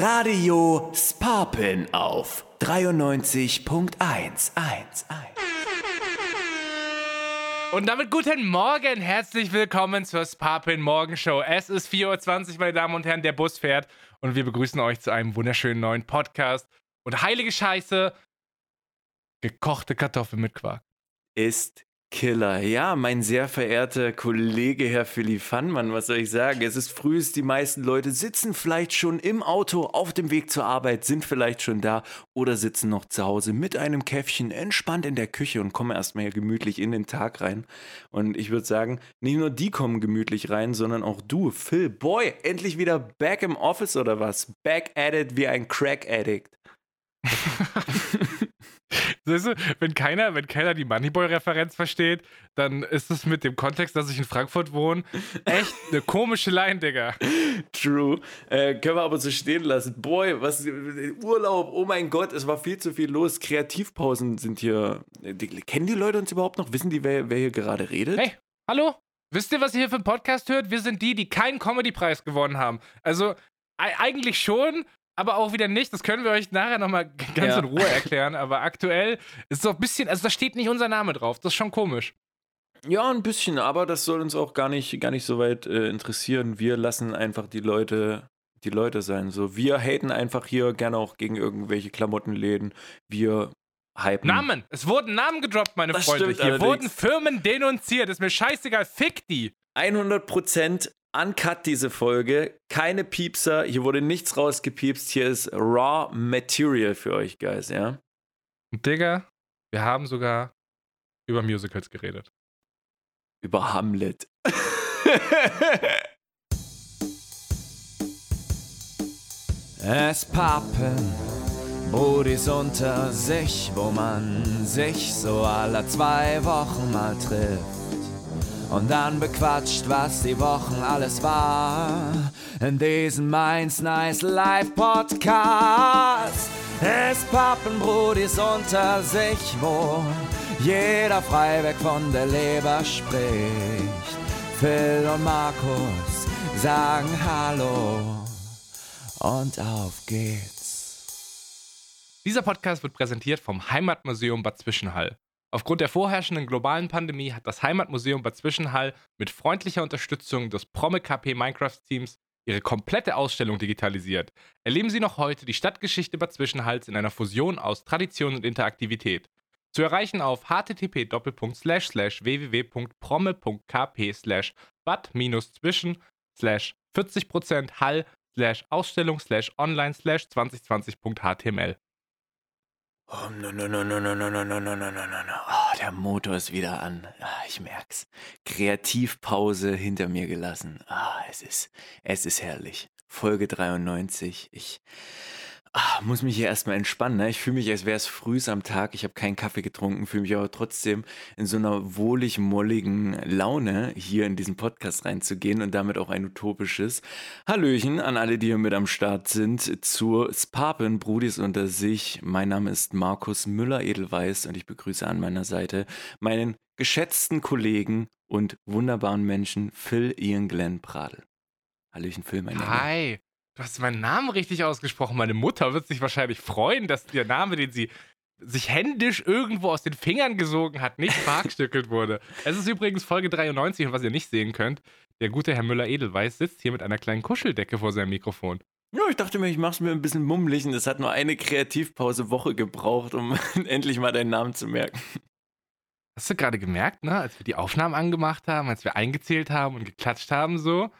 Radio Sparpin auf 93.111. Und damit guten Morgen, herzlich willkommen zur Sparpin Morgenshow. Es ist 4.20 Uhr, meine Damen und Herren, der Bus fährt und wir begrüßen euch zu einem wunderschönen neuen Podcast. Und heilige Scheiße, gekochte Kartoffeln mit Quark. Ist Killer. Ja, mein sehr verehrter Kollege Herr Philipp Fannmann, was soll ich sagen? Es ist früh, die meisten Leute sitzen vielleicht schon im Auto auf dem Weg zur Arbeit, sind vielleicht schon da oder sitzen noch zu Hause mit einem Käffchen entspannt in der Küche und kommen erstmal gemütlich in den Tag rein. Und ich würde sagen, nicht nur die kommen gemütlich rein, sondern auch du, Phil, Boy, endlich wieder back im Office oder was? Back at it wie ein Crack Addict. Weißt du, wenn keiner, wenn keiner die Moneyboy-Referenz versteht, dann ist es mit dem Kontext, dass ich in Frankfurt wohne, echt eine komische Line, Digga. True. Äh, können wir aber so stehen lassen. Boy, was Urlaub, oh mein Gott, es war viel zu viel los. Kreativpausen sind hier. Die, kennen die Leute uns überhaupt noch? Wissen die, wer, wer hier gerade redet? Hey, hallo? Wisst ihr, was ihr hier für einen Podcast hört? Wir sind die, die keinen Comedy-Preis gewonnen haben. Also, eigentlich schon, aber auch wieder nicht. Das können wir euch nachher nochmal ganz ja. in Ruhe erklären. Aber aktuell ist es so ein bisschen, also da steht nicht unser Name drauf. Das ist schon komisch. Ja, ein bisschen, aber das soll uns auch gar nicht, gar nicht so weit äh, interessieren. Wir lassen einfach die Leute, die Leute sein. So, wir haten einfach hier gerne auch gegen irgendwelche Klamottenläden. Wir hypen. Namen! Es wurden Namen gedroppt, meine das Freunde. Hier allerdings. wurden Firmen denunziert. Ist mir scheißegal. Fick die! 100% uncut diese Folge. Keine Piepser. Hier wurde nichts rausgepiepst. Hier ist Raw Material für euch, Guys, ja? Digga, wir haben sogar über Musicals geredet. Über Hamlet. es pappen Brudis unter sich, wo man sich so alle zwei Wochen mal trifft und dann bequatscht, was die Wochen alles war. In diesem Mainz Nice Live Podcast. Es Pappenbrudis unter sich, wo jeder frei weg von der Leber spricht. Phil und Markus sagen Hallo und auf geht's. Dieser Podcast wird präsentiert vom Heimatmuseum Bad Zwischenhall. Aufgrund der vorherrschenden globalen Pandemie hat das Heimatmuseum Bad Zwischenhall mit freundlicher Unterstützung des Promi KP Minecraft Teams ihre komplette Ausstellung digitalisiert. Erleben Sie noch heute die Stadtgeschichte Bad Zwischenhals in einer Fusion aus Tradition und Interaktivität. Zu erreichen auf http www.promme.kp bad-zwischen 40% hall ausstellung online 2020.html Oh. Oh, der Motor ist wieder an. Ah, ich merk's. Kreativpause hinter mir gelassen. Ah, es ist, es ist herrlich. Folge 93. Ich Ah, muss mich hier erstmal entspannen. Ne? Ich fühle mich, als wäre es früh am Tag. Ich habe keinen Kaffee getrunken, fühle mich aber trotzdem in so einer wohlig molligen Laune, hier in diesen Podcast reinzugehen und damit auch ein utopisches Hallöchen an alle, die hier mit am Start sind, zur Spapen Brudis unter sich. Mein Name ist Markus Müller-Edelweiß und ich begrüße an meiner Seite meinen geschätzten Kollegen und wunderbaren Menschen Phil Ian Glenn Pradel. Hallöchen, Phil, mein Name. Hi. Du hast meinen Namen richtig ausgesprochen. Meine Mutter wird sich wahrscheinlich freuen, dass der Name, den sie sich händisch irgendwo aus den Fingern gesogen hat, nicht verhackstückelt wurde. Es ist übrigens Folge 93 und was ihr nicht sehen könnt, der gute Herr Müller-Edelweiß sitzt hier mit einer kleinen Kuscheldecke vor seinem Mikrofon. Ja, ich dachte mir, ich mach's mir ein bisschen mummelig und es hat nur eine Kreativpause Woche gebraucht, um endlich mal deinen Namen zu merken. Hast du gerade gemerkt, ne, als wir die Aufnahmen angemacht haben, als wir eingezählt haben und geklatscht haben, so,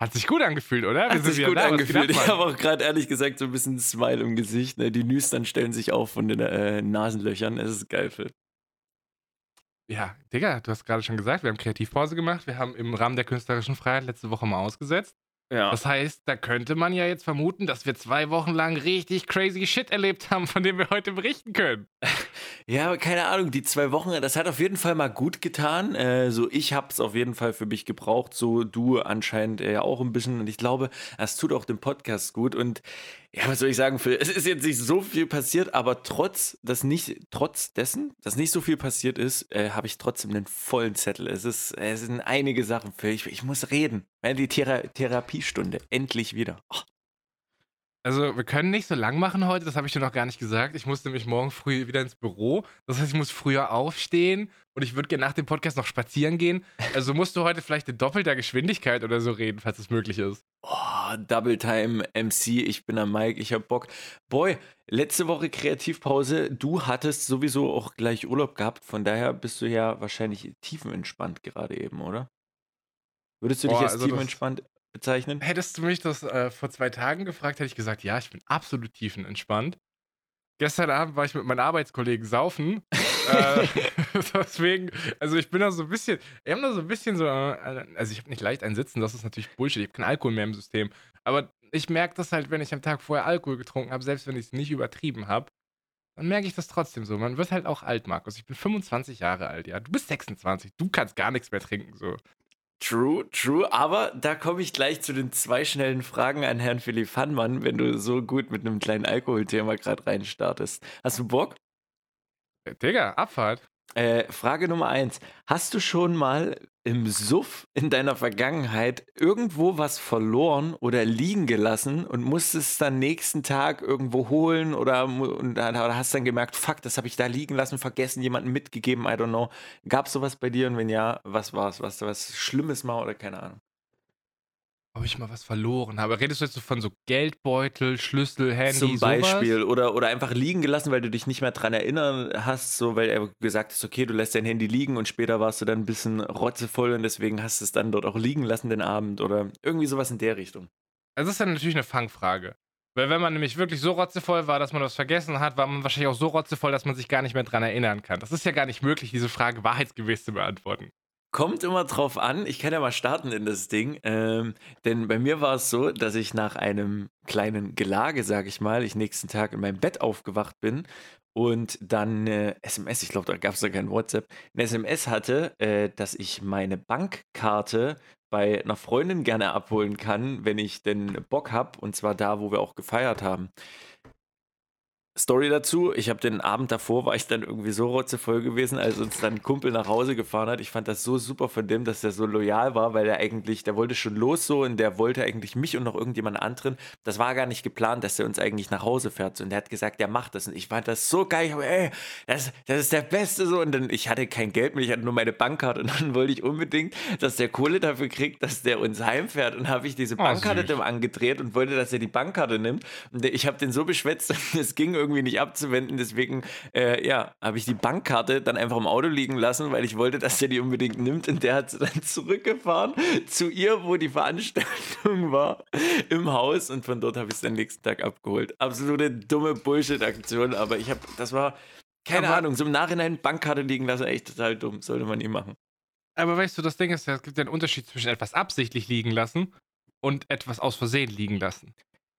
hat sich gut angefühlt, oder? Hat sich gut da, angefühlt. Ich habe auch gerade ehrlich gesagt so ein bisschen Smile im Gesicht. Ne? Die Nüstern stellen sich auf von den äh, Nasenlöchern. Es ist geil, Phil. Ja, Digga, du hast gerade schon gesagt, wir haben Kreativpause gemacht. Wir haben im Rahmen der künstlerischen Freiheit letzte Woche mal ausgesetzt. Ja. Das heißt, da könnte man ja jetzt vermuten, dass wir zwei Wochen lang richtig crazy Shit erlebt haben, von dem wir heute berichten können. Ja, keine Ahnung, die zwei Wochen, das hat auf jeden Fall mal gut getan. Äh, so, ich habe es auf jeden Fall für mich gebraucht, so du anscheinend ja auch ein bisschen. Und ich glaube, es tut auch dem Podcast gut. Und Ja, was soll ich sagen, Phil? Es ist jetzt nicht so viel passiert, aber trotz, dass nicht, trotz dessen, dass nicht so viel passiert ist, äh, habe ich trotzdem einen vollen Zettel. Es, ist, es sind einige Sachen, Phil. Ich, ich muss reden. Die Thera Therapiestunde. Endlich wieder. Oh. Also, wir können nicht so lang machen heute, das habe ich dir noch gar nicht gesagt. Ich muss nämlich morgen früh wieder ins Büro. Das heißt, ich muss früher aufstehen und ich würde gerne nach dem Podcast noch spazieren gehen. Also musst du heute vielleicht in doppelter Geschwindigkeit oder so reden, falls es möglich ist. Oh, Double Time MC, ich bin am Mike, ich hab Bock. Boy, letzte Woche Kreativpause, du hattest sowieso auch gleich Urlaub gehabt, von daher bist du ja wahrscheinlich tiefenentspannt gerade eben, oder? Würdest du dich Boah, jetzt also tiefenentspannt bezeichnen? Hättest du mich das äh, vor zwei Tagen gefragt, hätte ich gesagt, ja, ich bin absolut tiefenentspannt. Gestern Abend war ich mit meinen Arbeitskollegen saufen. äh, deswegen, also ich bin da so ein bisschen, wir haben da so ein bisschen so, äh, also ich habe nicht leicht ein Sitzen, das ist natürlich Bullshit, ich habe keinen Alkohol mehr im System. Aber ich merke das halt, wenn ich am Tag vorher Alkohol getrunken habe, selbst wenn ich es nicht übertrieben habe, dann merke ich das trotzdem so. Man wird halt auch alt, Markus. Ich bin 25 Jahre alt, ja. Du bist 26, du kannst gar nichts mehr trinken, so. True, true, aber da komme ich gleich zu den zwei schnellen Fragen an Herrn Philipp Hannmann, wenn du so gut mit einem kleinen Alkoholthema gerade reinstartest. Hast du Bock? Äh, Digga, Abfahrt. Äh, Frage Nummer eins. Hast du schon mal im Suff in deiner Vergangenheit irgendwo was verloren oder liegen gelassen und musstest es dann nächsten Tag irgendwo holen oder, oder hast dann gemerkt, fuck, das habe ich da liegen lassen, vergessen, jemandem mitgegeben, I don't know. Gab es sowas bei dir und wenn ja, was war es? Was, was Schlimmes mal oder keine Ahnung? Ob ich mal was verloren habe. Redest du jetzt so von so Geldbeutel, Schlüssel, Handy, Zum sowas? Beispiel. Oder, oder einfach liegen gelassen, weil du dich nicht mehr dran erinnern hast, so weil er gesagt hast, okay, du lässt dein Handy liegen und später warst du dann ein bisschen rotzevoll und deswegen hast du es dann dort auch liegen lassen den Abend oder irgendwie sowas in der Richtung. Also das ist dann natürlich eine Fangfrage. Weil wenn man nämlich wirklich so rotzevoll war, dass man was vergessen hat, war man wahrscheinlich auch so rotzevoll, dass man sich gar nicht mehr dran erinnern kann. Das ist ja gar nicht möglich, diese Frage wahrheitsgemäß zu beantworten. Kommt immer drauf an, ich kann ja mal starten in das Ding, ähm, denn bei mir war es so, dass ich nach einem kleinen Gelage, sag ich mal, ich nächsten Tag in meinem Bett aufgewacht bin und dann äh, SMS, ich glaube, da gab es da kein WhatsApp, eine SMS hatte, äh, dass ich meine Bankkarte bei einer Freundin gerne abholen kann, wenn ich denn Bock habe, und zwar da, wo wir auch gefeiert haben. Story dazu, ich habe den Abend davor, war ich dann irgendwie so rotzevoll gewesen, als uns dann ein Kumpel nach Hause gefahren hat. Ich fand das so super von dem, dass der so loyal war, weil er eigentlich, der wollte schon los so und der wollte eigentlich mich und noch irgendjemand anderen. Das war gar nicht geplant, dass er uns eigentlich nach Hause fährt. Und der hat gesagt, der macht das. Und ich fand das so geil. Ich hab, ey, das, das ist der Beste so. Und dann, ich hatte kein Geld mehr, ich hatte nur meine Bankkarte. Und dann wollte ich unbedingt, dass der Kohle dafür kriegt, dass der uns heimfährt. Und habe ich diese Oh, Bankkarte süß. dem angedreht und wollte, dass er die Bankkarte nimmt. Und ich habe den so beschwätzt, es ging irgendwie nicht abzuwenden. Deswegen, äh, ja, habe ich die Bankkarte dann einfach im Auto liegen lassen, weil ich wollte, dass er die unbedingt nimmt. Und der hat sie dann zurückgefahren zu ihr, wo die Veranstaltung war, im Haus. Und von dort habe ich es den nächsten Tag abgeholt. Absolute dumme Bullshit-Aktion, aber ich habe, das war, keine Aber- Ahnung, so im Nachhinein Bankkarte liegen lassen, echt total dumm. Sollte man nie machen. Aber weißt du, das Ding ist ja, es gibt ja einen Unterschied zwischen etwas absichtlich liegen lassen und etwas aus Versehen liegen lassen.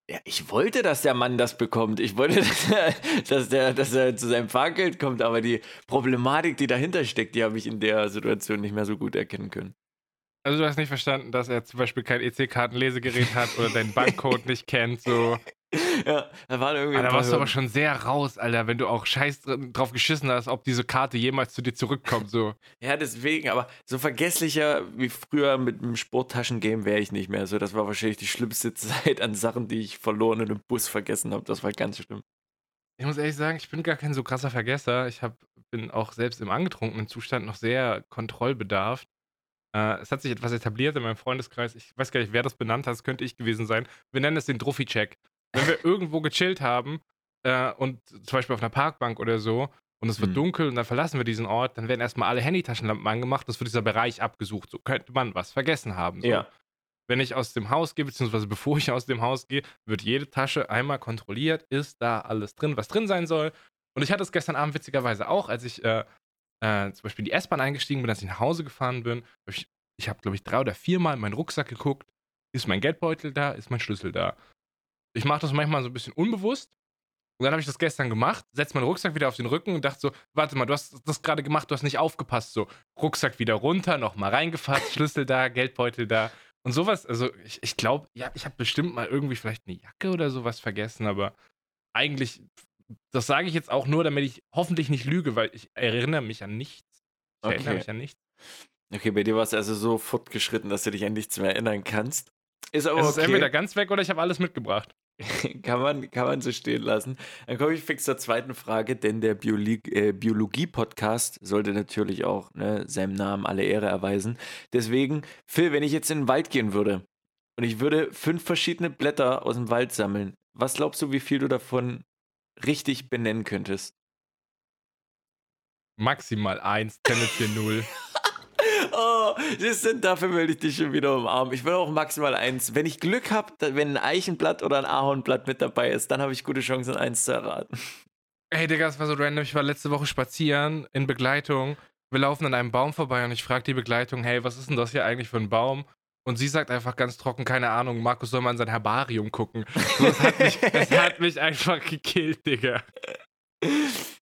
Ja, ich wollte, dass der Mann das bekommt. Ich wollte, dass er, dass, der, dass er zu seinem Fahrgeld kommt, aber die Problematik, die dahinter steckt, die habe ich in der Situation nicht mehr so gut erkennen können. Also du hast nicht verstanden, dass er zum Beispiel kein EC-Kartenlesegerät hat oder deinen Bankcode nicht kennt, so. Ja, da waren irgendwie. Da warst du aber schon sehr raus, Alter, wenn du auch scheiß dr- drauf geschissen hast, ob diese Karte jemals zu dir zurückkommt, so. Ja, deswegen, aber so vergesslicher wie früher mit dem Sporttaschengame wäre ich nicht mehr. So, das war wahrscheinlich die schlimmste Zeit an Sachen, die ich verloren in einem Bus vergessen habe. Das war ganz schlimm. Ich muss ehrlich sagen, ich bin gar kein so krasser Vergesser. Ich hab, bin auch selbst im angetrunkenen Zustand noch sehr kontrollbedarft. Äh, es hat sich etwas etabliert in meinem Freundeskreis. Ich weiß gar nicht, wer das benannt hat. Das könnte ich gewesen sein. Wir nennen es den Druffi-Check. Wenn wir irgendwo gechillt haben äh, und zum Beispiel auf einer Parkbank oder so und es wird Mhm. dunkel und dann verlassen wir diesen Ort, dann werden erstmal alle Handytaschenlampen angemacht es wird dieser Bereich abgesucht. So könnte man was vergessen haben. So. Ja. Wenn ich aus dem Haus gehe, beziehungsweise bevor ich aus dem Haus gehe, wird jede Tasche einmal kontrolliert, ist da alles drin, was drin sein soll. Und ich hatte es gestern Abend witzigerweise auch, als ich äh, äh, zum Beispiel in die S-Bahn eingestiegen bin, als ich nach Hause gefahren bin. Ich, ich habe, glaube ich, drei oder viermal in meinen Rucksack geguckt. Ist mein Geldbeutel da? Ist mein Schlüssel da? Ich mache das manchmal so ein bisschen unbewusst. Und dann habe ich das gestern gemacht, setze meinen Rucksack wieder auf den Rücken und dachte so, warte mal, du hast das gerade gemacht, du hast nicht aufgepasst. So, Rucksack wieder runter, nochmal reingefasst, Schlüssel da, Geldbeutel da. Und sowas, also ich, ich glaube, ja, ich habe bestimmt mal irgendwie vielleicht eine Jacke oder sowas vergessen, aber eigentlich, das sage ich jetzt auch nur, damit ich hoffentlich nicht lüge, weil ich erinnere mich an nichts. Ich Okay. erinnere mich an nichts. Okay, bei dir war es also so fortgeschritten, dass du dich an nichts mehr erinnern kannst. Ist aber Es ist okay. entweder ganz weg oder ich habe alles mitgebracht. kann, man, kann man so stehen lassen. Dann komme ich fix zur zweiten Frage, denn der Biologie, äh, Biologie-Podcast sollte natürlich auch ne, seinem Namen alle Ehre erweisen. Deswegen, Phil, wenn ich jetzt in den Wald gehen würde und ich würde fünf verschiedene Blätter aus dem Wald sammeln, was glaubst du, wie viel du davon richtig benennen könntest? Maximal eins, tendenziell null. Oh, das sind, dafür will ich dich schon wieder umarmen. Ich will auch maximal eins. Wenn ich Glück habe, wenn ein Eichenblatt oder ein Ahornblatt mit dabei ist, dann habe ich gute Chancen, eins zu erraten. Ey, Digga, es war so random. Ich war letzte Woche spazieren in Begleitung. Wir laufen an einem Baum vorbei und ich frage die Begleitung, hey, was ist denn das hier eigentlich für ein Baum? Und sie sagt einfach ganz trocken, keine Ahnung, Markus soll mal in sein Herbarium gucken. So, das, hat mich, das hat mich einfach gekillt, Digga.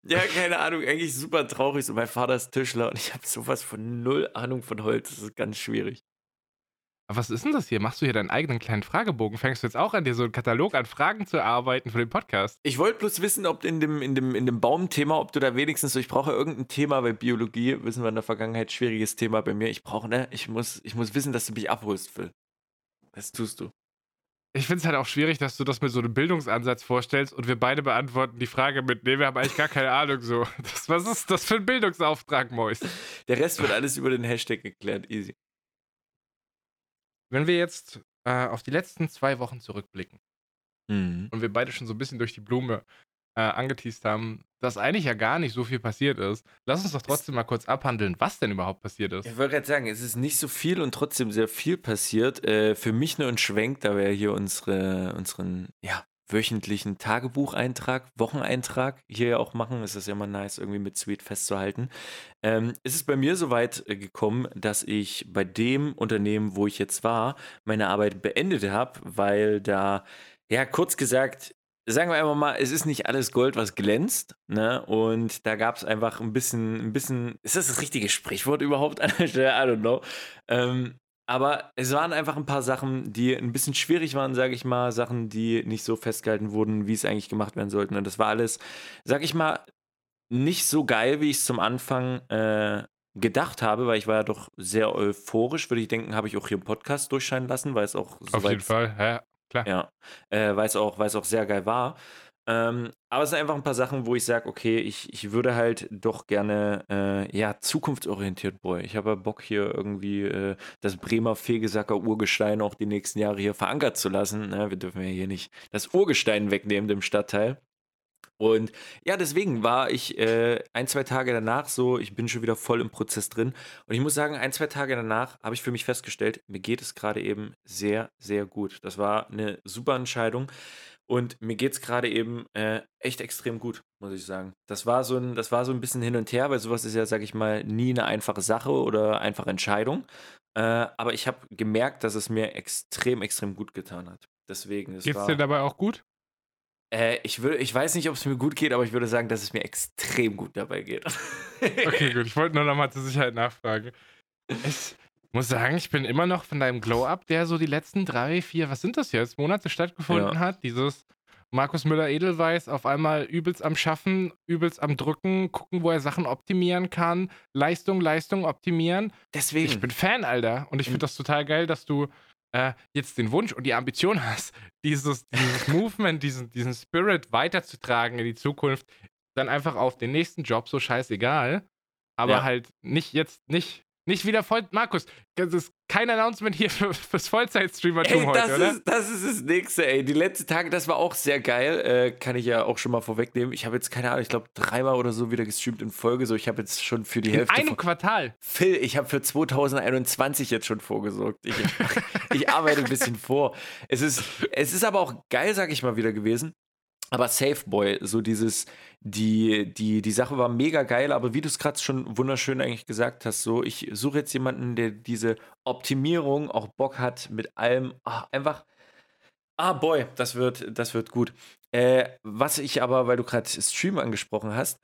Ja, keine Ahnung, eigentlich super traurig. So, mein Vater ist Tischler und ich habe sowas von null Ahnung von Holz. Das ist ganz schwierig. Aber was ist denn das hier? Machst du hier deinen eigenen kleinen Fragebogen? Fängst du jetzt auch an, dir so einen Katalog an Fragen zu erarbeiten für den Podcast? Ich wollte bloß wissen, ob in dem, in dem, in dem Baumthema, ob du da wenigstens so, ich brauche irgendein Thema, weil Biologie, wissen wir in der Vergangenheit, schwieriges Thema bei mir. Ich brauche, ne, ich muss, ich muss wissen, dass du mich abholst, Phil. Das tust du. Ich finde es halt auch schwierig, dass du das mit so einem Bildungsansatz vorstellst und wir beide beantworten die Frage mit, nee, wir haben eigentlich gar keine Ahnung so. Das, was ist das für ein Bildungsauftrag, Mois? Der Rest wird alles über den Hashtag geklärt. Easy. Wenn wir jetzt äh, auf die letzten zwei Wochen zurückblicken Mhm. und wir beide schon so ein bisschen durch die Blume äh, angeteased haben, dass eigentlich ja gar nicht so viel passiert ist, lass uns doch trotzdem mal kurz abhandeln, was denn überhaupt passiert ist. Ich wollte gerade sagen, es ist nicht so viel und trotzdem sehr viel passiert. Äh, für mich nur ein Schwenk, da wir hier unsere, unseren ja, wöchentlichen Tagebucheintrag, Wocheneintrag hier ja auch machen. Es ist ja immer nice, irgendwie mit Sweet festzuhalten. Ähm, es ist bei mir so weit äh, gekommen, dass ich bei dem Unternehmen, wo ich jetzt war, meine Arbeit beendet habe, weil da, ja, kurz gesagt, sagen wir einfach mal, es ist nicht alles Gold, was glänzt. Ne? Und da gab es einfach ein bisschen, ein bisschen, ist das das richtige Sprichwort überhaupt an der Stelle? I don't know. Ähm, aber es waren einfach ein paar Sachen, die ein bisschen schwierig waren, sage ich mal. Sachen, die nicht so festgehalten wurden, wie es eigentlich gemacht werden sollten. Und das war alles, sage ich mal, nicht so geil, wie ich es zum Anfang äh, gedacht habe, weil ich war ja doch sehr euphorisch, würde ich denken, habe ich auch hier im Podcast durchscheinen lassen, weil es auch Auf jeden Fall, ja, klar. ja, äh, weil es auch, auch sehr geil war. Ähm, aber es sind einfach ein paar Sachen, wo ich sage, okay, ich, ich würde halt doch gerne, äh, ja, zukunftsorientiert, boy. Ich habe ja Bock hier irgendwie äh, das Bremer Fegesacker Urgestein auch die nächsten Jahre hier verankert zu lassen. Ne? Wir dürfen ja hier nicht das Urgestein wegnehmen im Stadtteil. Und ja, deswegen war ich äh, ein, zwei Tage danach so, ich bin schon wieder voll im Prozess drin. Und ich muss sagen, ein, zwei Tage danach habe ich für mich festgestellt, mir geht es gerade eben sehr, sehr gut. Das war eine super Entscheidung. Und mir geht es gerade eben äh, echt extrem gut, muss ich sagen. Das war, so ein, das war so ein bisschen hin und her, weil sowas ist ja, sag ich mal, nie eine einfache Sache oder einfache Entscheidung. Äh, aber ich habe gemerkt, dass es mir extrem, extrem gut getan hat. Deswegen, es Geht's war, dir dabei auch gut? Äh, ich, würde, ich weiß nicht, ob es mir gut geht, aber ich würde sagen, dass es mir extrem gut dabei geht. Okay, gut. Ich wollte nur noch mal zur Sicherheit nachfragen. Ich muss sagen, ich bin immer noch von deinem Glow-Up, der so die letzten drei, vier, was sind das jetzt, Monate stattgefunden Ja. hat. Dieses Markus Müller-Edelweiß auf einmal übelst am Schaffen, übelst am Drücken, gucken, wo er Sachen optimieren kann. Leistung, Leistung optimieren. Deswegen. Ich bin Fan, Alter. Und ich finde das total geil, dass du äh, jetzt den Wunsch und die Ambition hast, dieses, dieses Movement, diesen, diesen Spirit weiterzutragen in die Zukunft, dann einfach auf den nächsten Job so scheißegal. Aber Ja. halt nicht jetzt, nicht, nicht wieder voll. Markus, das ist kein Announcement hier für, fürs Vollzeit-Streamertum heute, das oder? ist, das ist das Nächste, ey. Die letzten Tage, das war auch sehr geil. Äh, kann ich ja auch schon mal vorwegnehmen. Ich habe jetzt, keine Ahnung, ich glaube, dreimal oder so wieder gestreamt in Folge. So, ich habe jetzt schon für die in Hälfte. einem von- Quartal. Phil, ich habe für 2021 jetzt schon vorgesorgt. Ich, ich arbeite ein bisschen vor. Es ist, es ist aber auch geil, sag ich mal, wieder gewesen. Aber Safe Boy, so dieses, die, die, die Sache war mega geil, aber wie du es gerade schon wunderschön eigentlich gesagt hast, so, ich suche jetzt jemanden, der diese Optimierung auch Bock hat mit allem, ah, einfach, ah, Boy, das wird, das wird gut. Äh, was ich aber, weil du gerade Stream angesprochen hast,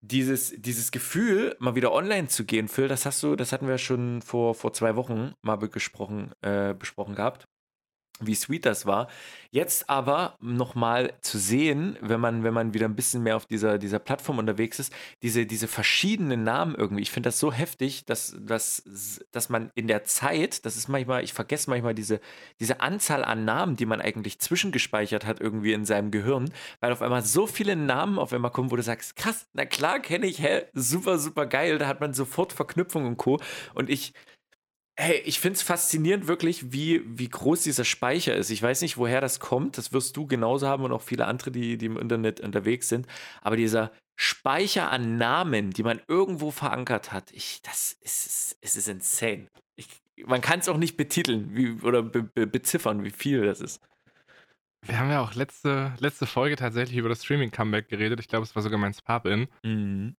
dieses, dieses Gefühl, mal wieder online zu gehen, Phil, das hast du, das hatten wir schon vor, vor zwei Wochen mal besprochen, äh, besprochen gehabt wie sweet das war. Jetzt aber nochmal zu sehen, wenn man, wenn man wieder ein bisschen mehr auf dieser, dieser Plattform unterwegs ist, diese, diese verschiedenen Namen irgendwie. Ich finde das so heftig, dass, dass, dass man in der Zeit, das ist manchmal, ich vergesse manchmal diese, diese Anzahl an Namen, die man eigentlich zwischengespeichert hat irgendwie in seinem Gehirn, weil auf einmal so viele Namen auf einmal kommen, wo du sagst, krass, na klar kenne ich, hä, super, super geil, da hat man sofort Verknüpfung und Co. Und ich, Hey, ich finde es faszinierend wirklich, wie, wie groß dieser Speicher ist. Ich weiß nicht, woher das kommt. Das wirst du genauso haben und auch viele andere, die, die im Internet unterwegs sind. Aber dieser Speicher an Namen, die man irgendwo verankert hat, ich, das ist, es ist insane. Ich, man kann es auch nicht betiteln wie, oder be, be, beziffern, wie viel das ist. Wir haben ja auch letzte, letzte Folge tatsächlich über das Streaming-Comeback geredet. Ich glaube, es war sogar mein Spap-In. Mhm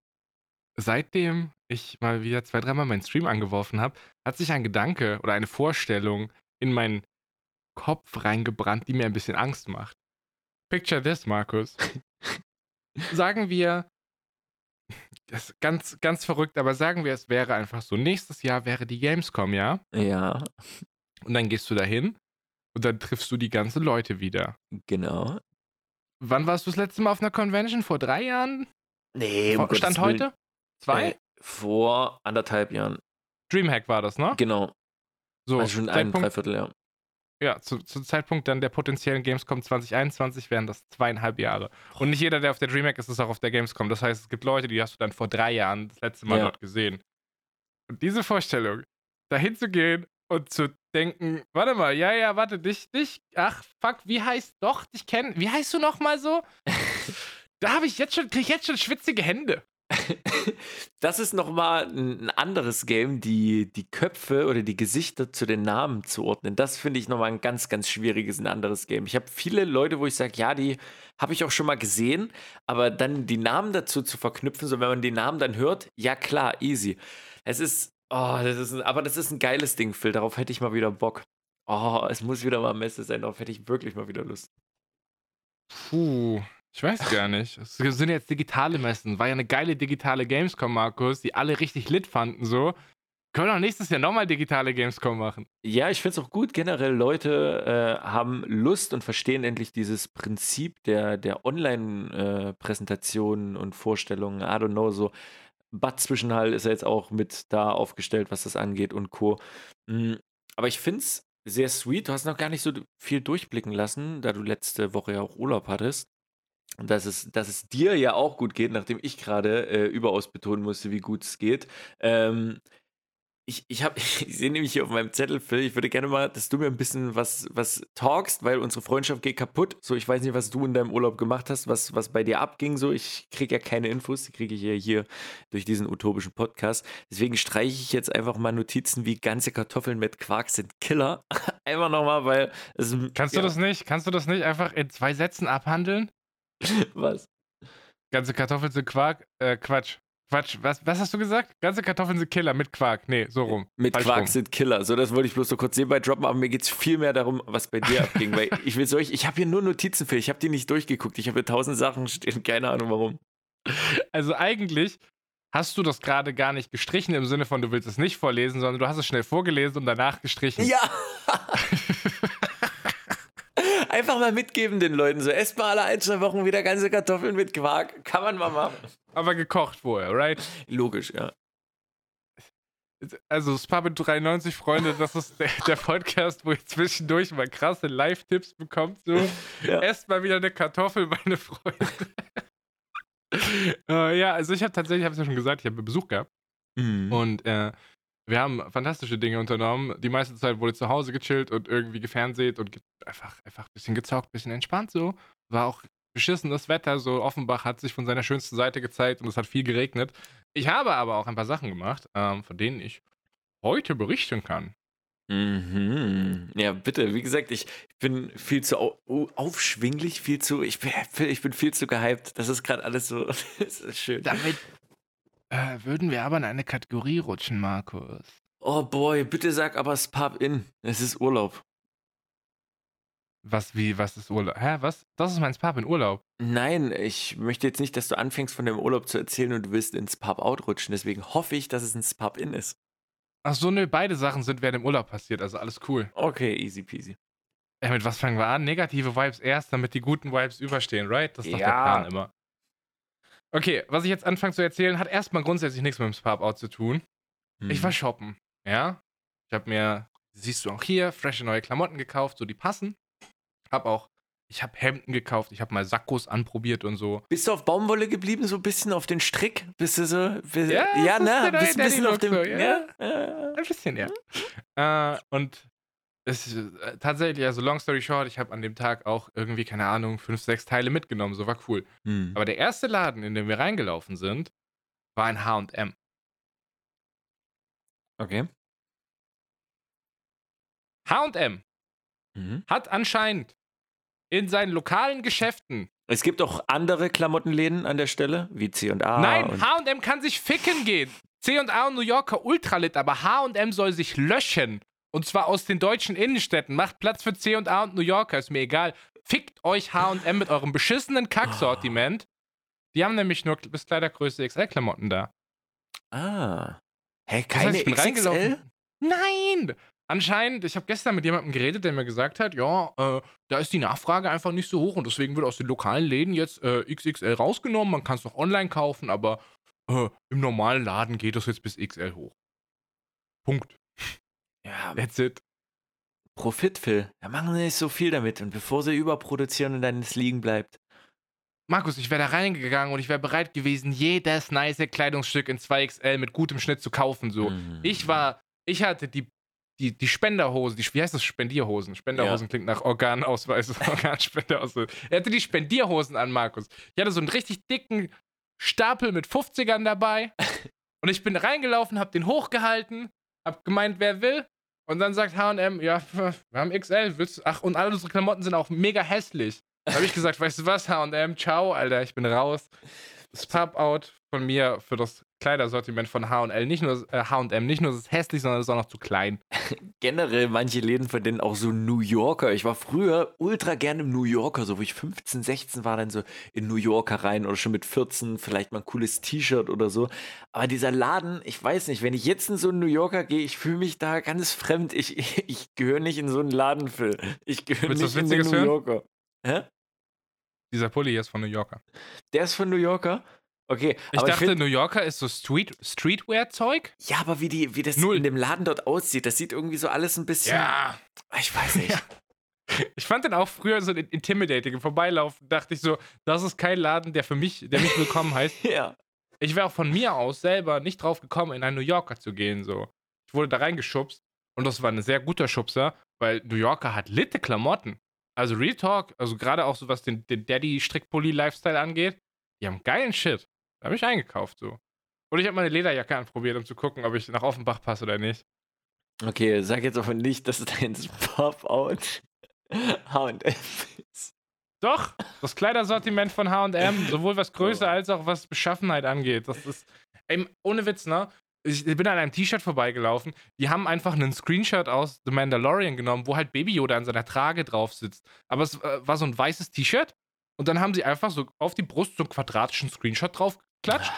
seitdem ich mal wieder zwei, dreimal meinen Stream angeworfen habe, hat sich ein Gedanke oder eine Vorstellung in meinen Kopf reingebrannt, die mir ein bisschen Angst macht. Picture this, Markus. sagen wir, das ist ganz, ganz verrückt, aber sagen wir, es wäre einfach so. Nächstes Jahr wäre die Gamescom, ja? Ja. Und dann gehst du dahin und dann triffst du die ganzen Leute wieder. Genau. Wann warst du das letzte Mal auf einer Convention? Vor drei Jahren? Nee, um Stand heute? Zwei? Äh, vor anderthalb Jahren. Dreamhack war das, ne? Genau. So, also schon ein Dreiviertel, ja. Ja, zu, zu Zeitpunkt dann der potenziellen Gamescom 2021 wären das zweieinhalb Jahre. Und nicht jeder, der auf der Dreamhack ist, ist auch auf der Gamescom. Das heißt, es gibt Leute, die hast du dann vor drei Jahren das letzte Mal ja. dort gesehen. Und diese Vorstellung, dahin zu gehen und zu denken, warte mal, ja, ja, warte, dich, dich, ach, fuck, wie heißt doch, dich kennen, wie heißt du nochmal so? da habe ich jetzt schon, krieg ich jetzt schon schwitzige Hände. das ist nochmal ein anderes Game, die, die Köpfe oder die Gesichter zu den Namen zu ordnen. Das finde ich nochmal ein ganz, ganz schwieriges, ein anderes Game. Ich habe viele Leute, wo ich sage, ja, die habe ich auch schon mal gesehen, aber dann die Namen dazu zu verknüpfen, so wenn man die Namen dann hört, ja klar, easy. Es ist, oh, das ist, aber das ist ein geiles Ding, Phil. Darauf hätte ich mal wieder Bock. Oh, es muss wieder mal Messe sein, darauf hätte ich wirklich mal wieder Lust. Puh, ich weiß gar nicht. Es sind jetzt digitale Messen. War ja eine geile digitale Gamescom, Markus, die alle richtig lit fanden so. Können auch nächstes Jahr nochmal digitale Gamescom machen. Ja, ich finde es auch gut. Generell Leute äh, haben Lust und verstehen endlich dieses Prinzip der, der Online-Präsentationen äh, und Vorstellungen. I don't know, so Bad Zwischenhall ist ja jetzt auch mit da aufgestellt, was das angeht und Co. Mhm. Aber ich finde es sehr sweet. Du hast noch gar nicht so viel durchblicken lassen, da du letzte Woche ja auch Urlaub hattest dass es, dass es dir ja auch gut geht, nachdem ich gerade äh, überaus betonen musste, wie gut es geht. Ähm, ich, ich, ich sehe nämlich hier auf meinem Zettel, Phil, ich würde gerne mal, dass du mir ein bisschen was, was talkst, weil unsere Freundschaft geht kaputt. So, ich weiß nicht, was du in deinem Urlaub gemacht hast, was, was bei dir abging. So, ich kriege ja keine Infos, die kriege ich ja hier durch diesen utopischen Podcast. Deswegen streiche ich jetzt einfach mal Notizen wie ganze Kartoffeln mit Quark sind Killer. einfach nochmal, weil es. Kannst ja. du das nicht? Kannst du das nicht einfach in zwei Sätzen abhandeln? Was? Ganze Kartoffeln sind Quark. Äh, Quatsch. Quatsch. Was, was hast du gesagt? Ganze Kartoffeln sind Killer mit Quark. Nee, so rum. Mit Falsch Quark rum. sind Killer. So, das wollte ich bloß so kurz nebenbei droppen, aber mir geht es viel mehr darum, was bei dir abging. weil ich will solch, ich habe hier nur Notizen für, ich habe die nicht durchgeguckt. Ich habe hier tausend Sachen stehen, keine Ahnung warum. Also eigentlich hast du das gerade gar nicht gestrichen im Sinne von, du willst es nicht vorlesen, sondern du hast es schnell vorgelesen und danach gestrichen. Ja! Einfach mal mitgeben den Leuten. So, esst mal alle ein, zwei Wochen wieder ganze Kartoffeln mit Quark. Kann man mal machen. Aber gekocht vorher, right? Logisch, ja. Also Spabit 93, Freunde, das ist der, der, Podcast, wo ihr zwischendurch mal krasse Live-Tipps bekommt. So, ja. esst mal wieder eine Kartoffel, meine Freunde. uh, ja, also ich habe tatsächlich, habe es ja schon gesagt, ich habe Besuch gehabt. Mhm. Und äh, wir haben fantastische Dinge unternommen. Die meiste Zeit wurde zu Hause gechillt und irgendwie gefernseht und ge einfach, einfach ein bisschen gezockt, ein bisschen entspannt so. War auch beschissenes Wetter, so Offenbach hat sich von seiner schönsten Seite gezeigt und es hat viel geregnet. Ich habe aber auch ein paar Sachen gemacht, ähm, von denen ich heute berichten kann. Mhm. Ja, bitte. Wie gesagt, ich bin viel zu au aufschwinglich, viel zu, ich bin, ich bin viel zu gehypt. Das ist gerade alles so, das ist schön. Damit äh, würden wir aber in eine Kategorie rutschen, Markus. Oh boy, bitte sag aber Spub in. Es ist Urlaub. Was, wie, was ist Urlaub? Hä, was? Das ist mein Pub in Urlaub. Nein, ich möchte jetzt nicht, dass du anfängst von dem Urlaub zu erzählen und du willst ins Pub out rutschen. Deswegen hoffe ich, dass es ins Pub in ist. Ach so, nö, beide Sachen sind während dem Urlaub passiert, also alles cool. Okay, easy peasy. Ey, mit was fangen wir an? Negative Vibes erst, damit die guten Vibes überstehen, right? Das ist doch der Ja. Plan immer. Okay, was ich jetzt anfange zu erzählen, hat erstmal grundsätzlich nichts mit dem Pub-Out zu tun. Ich Hm. war shoppen, ja. Ich habe mir, siehst du auch hier, frische neue Klamotten gekauft, so die passen. Hab auch, ich habe Hemden gekauft, ich habe mal Sakkos anprobiert und so. Bist du auf Baumwolle geblieben, so ein bisschen auf den Strick? Bist du so. Bist, Ja, ja ne? Bist ein bisschen auf dem. So, ja. ja. Ein bisschen, ja. Äh, und ist äh, tatsächlich, also long story short, ich habe an dem Tag auch irgendwie, keine Ahnung, fünf, sechs Teile mitgenommen, so war cool. Hm. Aber der erste Laden, in den wir reingelaufen sind, war ein HM. Okay. HM Mhm. hat anscheinend in seinen lokalen Geschäften. Es gibt auch andere Klamottenläden an der Stelle, wie C&A. Nein, HM kann sich ficken gehen. C&A und New Yorker Ultralit, aber HM soll sich löschen. Und zwar aus den deutschen Innenstädten. Macht Platz für C&A und New Yorker, ist mir egal. Fickt euch HM mit eurem beschissenen Kacksortiment. Die haben nämlich nur bis Kleidergröße XL-Klamotten da. Ah. Hä, Das keine heißt, ich bin XXL? Nein! Anscheinend, ich habe gestern mit jemandem geredet, der mir gesagt hat, ja, äh, da ist die Nachfrage einfach nicht so hoch und deswegen wird aus den lokalen Läden jetzt äh, XXL rausgenommen. Man kann es noch online kaufen, aber äh, im normalen Laden geht es jetzt bis XL hoch. Punkt. Ja, That's it. Profit, Phil. Da machen sie nicht so viel damit. Und bevor sie überproduzieren und dann es liegen bleibt. Markus, ich wäre da reingegangen und ich wäre bereit gewesen, jedes nice Kleidungsstück in 2XL mit gutem Schnitt zu kaufen. So. Mhm. Ich war, ich hatte die, die, die Spenderhosen, die, wie heißt das? Spendierhosen. Spenderhosen klingt nach Organausweis, Organspenderhosen. Er hatte die Spendierhosen an, Markus. Ich hatte so einen richtig dicken Stapel mit 50ern dabei. Und ich bin reingelaufen, hab den hochgehalten, hab gemeint, wer will. Und dann sagt HM, ja, wir haben XL. Willst du? Ach, und alle unsere Klamotten sind auch mega hässlich. Da habe ich gesagt, weißt du was, HM, ciao, Alter, ich bin raus. Das Pub-Out von mir für das Kleidersortiment von H&L, nicht nur äh, H&M, nicht nur ist es hässlich, sondern es ist auch noch zu klein. Generell manche Läden von denen auch so New Yorker. Ich war früher ultra gerne im New Yorker, so wo ich 15, 16 war, dann so in New Yorker rein oder schon mit 14 vielleicht mal ein cooles T-Shirt oder so. Aber dieser Laden, ich weiß nicht, wenn ich jetzt in so einen New Yorker gehe, ich fühle mich da ganz fremd. Ich, ich, gehöre nicht in so einen Laden, Phil. Ich gehöre nicht in den New hören? Yorker. Hä? Dieser Pulli hier ist von New Yorker. Der ist von New Yorker? Okay, Ich dachte, find- New Yorker ist so Street, Streetwear-Zeug. ja, aber wie, die, wie das Null. in dem Laden dort aussieht, das sieht irgendwie so alles ein bisschen. Ja. Ich weiß nicht. Ja. Ich fand den auch früher so intimidating. Im Vorbeilaufen dachte ich so, das ist kein Laden, der für mich, der mich willkommen heißt. ja. Ich wäre auch von mir aus selber nicht drauf gekommen, in einen New Yorker zu gehen. So. Ich wurde da reingeschubst und das war ein sehr guter Schubser, weil New Yorker hat litte Klamotten. Also Real Talk, also gerade auch so was den, den Daddy-Strickpulli-Lifestyle angeht, die haben geilen Shit. Da habe ich eingekauft so. Und ich habe meine Lederjacke anprobiert, um zu gucken, ob ich nach Offenbach passe oder nicht. Okay, sag jetzt aber nicht, dass dein Pop-Out H&M ist. Doch, das Kleidersortiment von HM, sowohl was Größe als auch was Beschaffenheit angeht. Das ist, ey, ohne Witz, ne? Ich bin an einem T-Shirt vorbeigelaufen. Die haben einfach einen Screenshot aus The Mandalorian genommen, wo halt Baby Yoda an seiner Trage drauf sitzt. Aber es äh, war so ein weißes T-Shirt und dann haben sie einfach so auf die Brust so einen quadratischen Screenshot drauf geklatscht.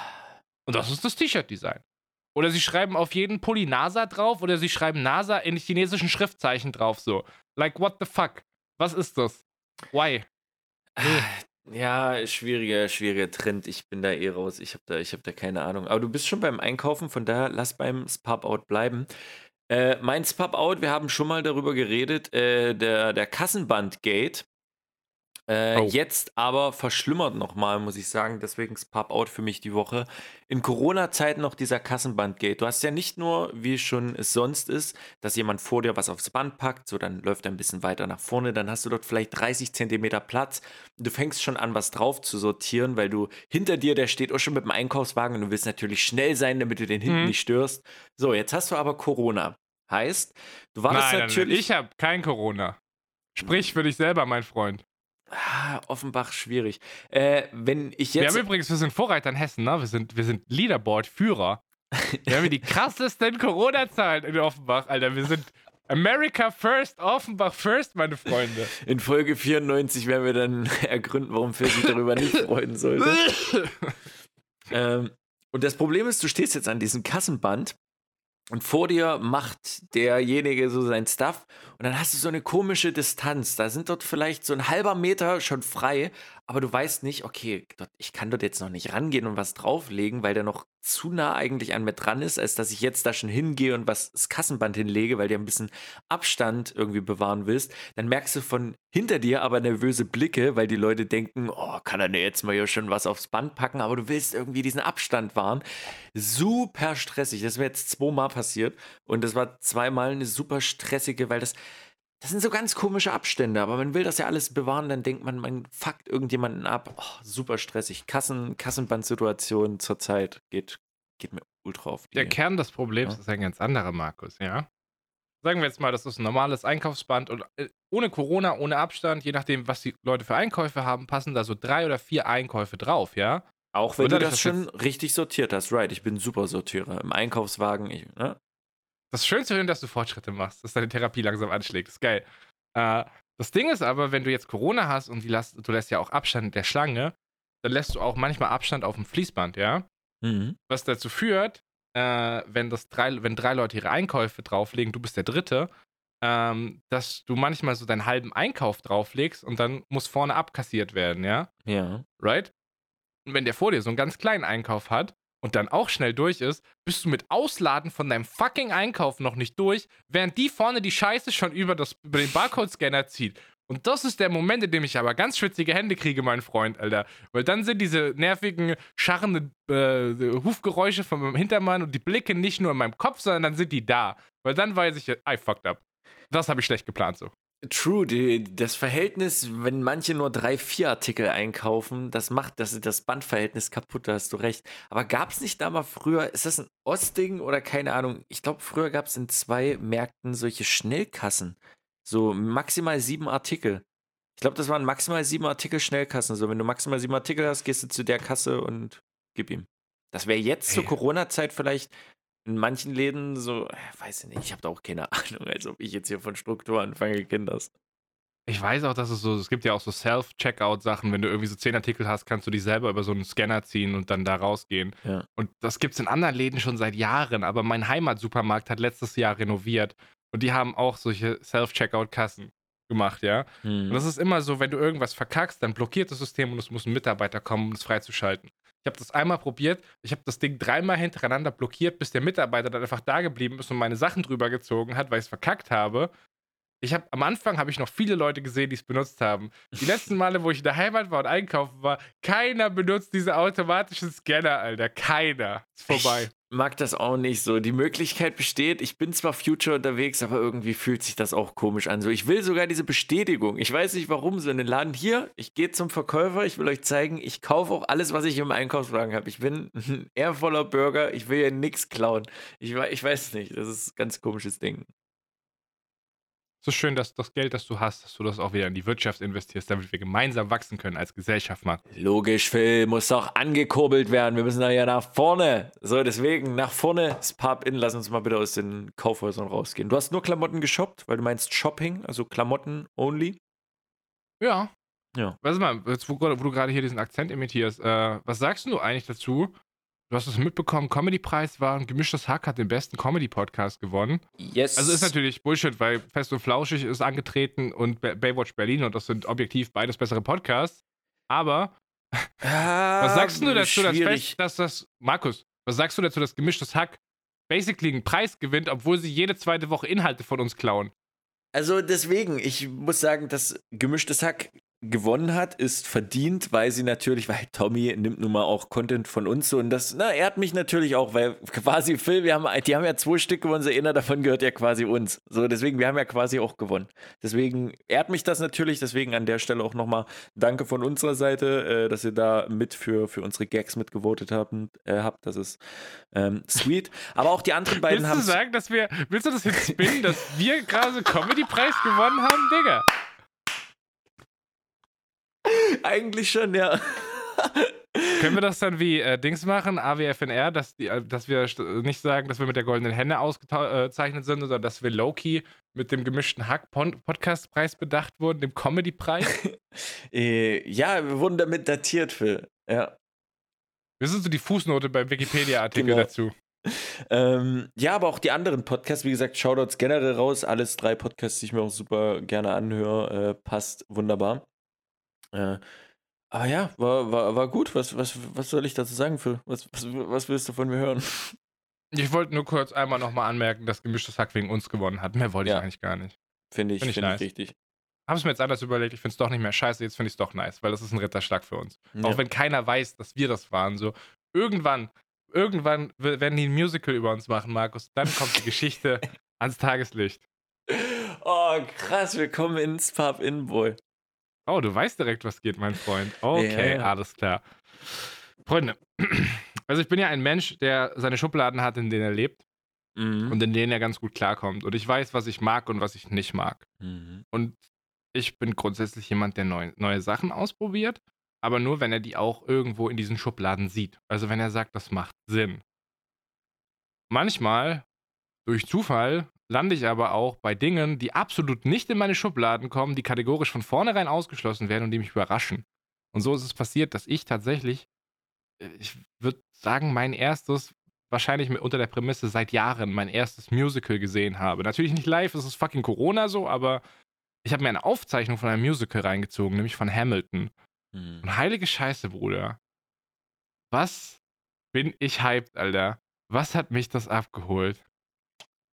Und das ist das T-Shirt-Design. Oder sie schreiben auf jeden Pulli NASA drauf oder sie schreiben NASA in chinesischen Schriftzeichen drauf so. Like, what the fuck? Was ist das? Why? Ja, schwieriger, schwieriger Trend. Ich bin da eh raus. Ich habe da, hab da keine Ahnung. Aber du bist schon beim Einkaufen, von daher lass beim Spub-Out bleiben. Äh, mein Spub-Out, wir haben schon mal darüber geredet, äh, der, der Kassenband-Gate. Äh, Oh. Jetzt aber verschlimmert nochmal, muss ich sagen. Deswegen Spub-Out für mich die Woche. In Corona-Zeiten noch dieser Kassenband-Gate. Du hast ja nicht nur, wie schon es sonst ist, dass jemand vor dir was aufs Band packt, so dann läuft er ein bisschen weiter nach vorne, dann hast du dort vielleicht 30 Zentimeter Platz. Du fängst schon an, was drauf zu sortieren, weil du hinter dir, der steht auch schon mit dem Einkaufswagen und du willst natürlich schnell sein, damit du den hinten Mhm. nicht störst. So, jetzt hast du aber Corona. Heißt, du warst nein, nein, natürlich. nein, ich habe kein Corona. Sprich für dich selber, mein Freund. Ah, Offenbach schwierig. Äh, wenn ich Wir jetzt. haben übrigens, wir sind Vorreiter in Hessen, ne? Wir sind, wir sind Leaderboard-Führer. Wir haben die krassesten Corona-Zahlen in Offenbach, Alter. Wir sind, America first, Offenbach first, meine Freunde. In Folge 94 werden wir dann ergründen, warum Phil sich darüber nicht freuen sollte. ähm, und das Problem ist, du stehst jetzt an diesem Kassenband und vor dir macht derjenige so sein Stuff und dann hast du so eine komische Distanz. Da sind dort vielleicht so ein halber Meter schon frei, aber du weißt nicht, okay, ich kann dort jetzt noch nicht rangehen und was drauflegen, weil der noch zu nah eigentlich an mir dran ist, als dass ich jetzt da schon hingehe und was das Kassenband hinlege, weil du ein bisschen Abstand irgendwie bewahren willst. Dann merkst du von hinter dir aber nervöse Blicke, weil die Leute denken, oh, kann er denn jetzt mal hier schon was aufs Band packen, aber du willst irgendwie diesen Abstand wahren. Super stressig. Das ist mir jetzt zweimal passiert und das war zweimal eine super stressige, weil das das sind so ganz komische Abstände, aber man will das ja alles bewahren, dann denkt man, man fuckt irgendjemanden ab. Oh, super stressig. Kassen, Kassenbandsituation zurzeit geht, geht mir ultra auf. Der Kern des Problems ja. ist ein ganz anderer, Markus, ja? Sagen wir jetzt mal, das ist ein normales Einkaufsband und äh, ohne Corona, ohne Abstand, je nachdem, was die Leute für Einkäufe haben, passen da so drei oder vier Einkäufe drauf, ja? Auch wenn du das, das schon richtig sortiert hast, right? Ich bin super Sortierer. Im Einkaufswagen, ich, ne? Das Schönste ist, dass du Fortschritte machst, dass deine Therapie langsam anschlägt. Das ist geil. Äh, das Ding ist aber, wenn du jetzt Corona hast und lässt, du lässt ja auch Abstand der Schlange, dann lässt du auch manchmal Abstand auf dem Fließband, ja? Mhm. Was dazu führt, äh, wenn, das drei, wenn drei Leute ihre Einkäufe drauflegen, du bist der Dritte, ähm, dass du manchmal so deinen halben Einkauf drauflegst und dann muss vorne abkassiert werden, ja? Ja. Right? Und wenn der vor dir so einen ganz kleinen Einkauf hat, und dann auch schnell durch ist, bist du mit Ausladen von deinem fucking Einkauf noch nicht durch, während die vorne die Scheiße schon über, das, über den Barcode-Scanner zieht. Und das ist der Moment, in dem ich aber ganz schwitzige Hände kriege, mein Freund, Alter. Weil dann sind diese nervigen, scharrenden äh, Hufgeräusche von meinem Hintermann und die Blicke nicht nur in meinem Kopf, sondern dann sind die da. Weil dann weiß ich, I fucked up. Das habe ich schlecht geplant so. True, die, das Verhältnis, wenn manche nur drei, vier Artikel einkaufen, das macht das, das Bandverhältnis kaputt, da hast du recht. Aber gab es nicht da mal früher, ist das ein Ostding oder keine Ahnung? Ich glaube, früher gab es in zwei Märkten solche Schnellkassen. So maximal sieben Artikel. Ich glaube, das waren maximal sieben Artikel Schnellkassen. So, wenn du maximal sieben Artikel hast, gehst du zu der Kasse und gib ihm. Das wäre jetzt hey. zur Corona-Zeit vielleicht in manchen Läden so, äh, weiß ich nicht, ich habe da auch keine Ahnung, als ob ich jetzt hier von Struktur anfange, Kinders. Ich weiß auch, dass es so, es gibt ja auch so Self-Checkout-Sachen, wenn du irgendwie so zehn Artikel hast, kannst du die selber über so einen Scanner ziehen und dann da rausgehen. Ja. Und das gibt es in anderen Läden schon seit Jahren, aber mein Heimatsupermarkt hat letztes Jahr renoviert und die haben auch solche Self-Checkout-Kassen gemacht, ja. Hm. Und das ist immer so, wenn du irgendwas verkackst, dann blockiert das System und es muss ein Mitarbeiter kommen, um es freizuschalten. Ich habe das einmal probiert. Ich habe das Ding dreimal hintereinander blockiert, bis der Mitarbeiter dann einfach da geblieben ist und meine Sachen drüber gezogen hat, weil ich es verkackt habe. Ich habe am Anfang habe ich noch viele Leute gesehen, die es benutzt haben. Die letzten Male, wo ich in der Heimat war und einkaufen war, keiner benutzt diese automatischen Scanner, Alter. Keiner. Ist vorbei mag das auch nicht so. Die Möglichkeit besteht, ich bin zwar Future unterwegs, aber irgendwie fühlt sich das auch komisch an. So, ich will sogar diese Bestätigung. Ich weiß nicht warum, so in den Laden hier, ich gehe zum Verkäufer, ich will euch zeigen, ich kaufe auch alles, was ich im Einkaufswagen habe. Ich bin ein ehrvoller Bürger, ich will hier nichts klauen. Ich, ich weiß nicht, das ist ein ganz komisches Ding. Es ist schön, dass das Geld, das du hast, dass du das auch wieder in die Wirtschaft investierst, damit wir gemeinsam wachsen können als Gesellschaft, Mann. Logisch, Phil, muss doch angekurbelt werden. Wir müssen da ja nach vorne. So, deswegen nach vorne. Das Pub in, lass uns mal bitte aus den Kaufhäusern rausgehen. Du hast nur Klamotten geshoppt, weil du meinst Shopping, also Klamotten only? Ja. Ja. Weißt du mal, wo, wo du gerade hier diesen Akzent imitierst, äh, was sagst du eigentlich dazu, Du hast es mitbekommen, Comedy-Preis war ein gemischtes Hack, hat den besten Comedy-Podcast gewonnen. Yes. Also ist natürlich Bullshit, weil Fest und Flauschig ist angetreten und Baywatch Berlin und das sind objektiv beides bessere Podcasts. Aber ah, was sagst du dazu, dass, Fest, dass das, Markus, was sagst du dazu, dass gemischtes Hack basically einen Preis gewinnt, obwohl sie jede zweite Woche Inhalte von uns klauen? Also deswegen, ich muss sagen, dass gemischtes Hack gewonnen hat, ist verdient, weil sie natürlich, weil Tommy nimmt nun mal auch Content von uns so und das, na, er hat mich natürlich auch, weil quasi Phil, wir haben, die haben ja zwei Stück gewonnen, so einer davon gehört ja quasi uns. So, deswegen, wir haben ja quasi auch gewonnen. Deswegen ehrt mich das natürlich, deswegen an der Stelle auch nochmal Danke von unserer Seite, äh, dass ihr da mit für, für unsere Gags mitgevotet habt, äh, habt. Das ist ähm, sweet. Aber auch die anderen beiden haben. Willst du sagen, dass wir, willst du das jetzt spinnen, dass wir gerade Comedy-Preis gewonnen haben, Digga? Eigentlich schon, ja. Können wir das dann wie äh, Dings machen, AWFNR, dass, die, äh, dass wir nicht sagen, dass wir mit der goldenen Henne ausgezeichnet sind, sondern dass wir Loki mit dem gemischten Hack Podcastpreis bedacht wurden, dem Comedy-Preis? äh, ja, wir wurden damit datiert, Phil. Ja. Wir sind so die Fußnote beim Wikipedia-Artikel genau. dazu. Ähm, ja, aber auch die anderen Podcasts, wie gesagt, Shoutouts generell raus. Alles drei Podcasts, die ich mir auch super gerne anhöre. Äh, passt wunderbar. Äh, aber ja, war, war, war gut. Was, was, was soll ich dazu sagen, Phil? Was, was, was willst du von mir hören? Ich wollte nur kurz einmal nochmal anmerken, dass gemischtes Hack wegen uns gewonnen hat. Mehr wollte ja. ich eigentlich gar nicht. Finde ich, find ich, find nice. ich richtig. Habe es mir jetzt anders überlegt, ich finde es doch nicht mehr scheiße, jetzt finde ich es doch nice, weil das ist ein Ritterschlag für uns. Ja. Auch wenn keiner weiß, dass wir das waren. So, irgendwann, irgendwann werden die ein Musical über uns machen, Markus. Dann kommt die Geschichte ans Tageslicht. Oh, krass, willkommen ins Pub in Boy. Oh, du weißt direkt, was geht, mein Freund. Okay, ja. alles klar. Freunde, also ich bin ja ein Mensch, der seine Schubladen hat, in denen er lebt mhm. und in denen er ganz gut klarkommt. Und ich weiß, was ich mag und was ich nicht mag. Mhm. Und ich bin grundsätzlich jemand, der neu, neue Sachen ausprobiert, aber nur, wenn er die auch irgendwo in diesen Schubladen sieht. Also wenn er sagt, das macht Sinn. Manchmal, durch Zufall, lande ich aber auch bei Dingen, die absolut nicht in meine Schubladen kommen, die kategorisch von vornherein ausgeschlossen werden und die mich überraschen. Und so ist es passiert, dass ich tatsächlich, äh, ich würde sagen, mein erstes, wahrscheinlich unter der Prämisse seit Jahren, mein erstes Musical gesehen habe. Natürlich nicht live, es ist fucking Corona so, aber ich habe mir eine Aufzeichnung von einem Musical reingezogen, nämlich von Hamilton. Hm. Und heilige Scheiße, Bruder. Was bin ich hyped, Alter? Was hat mich das abgeholt?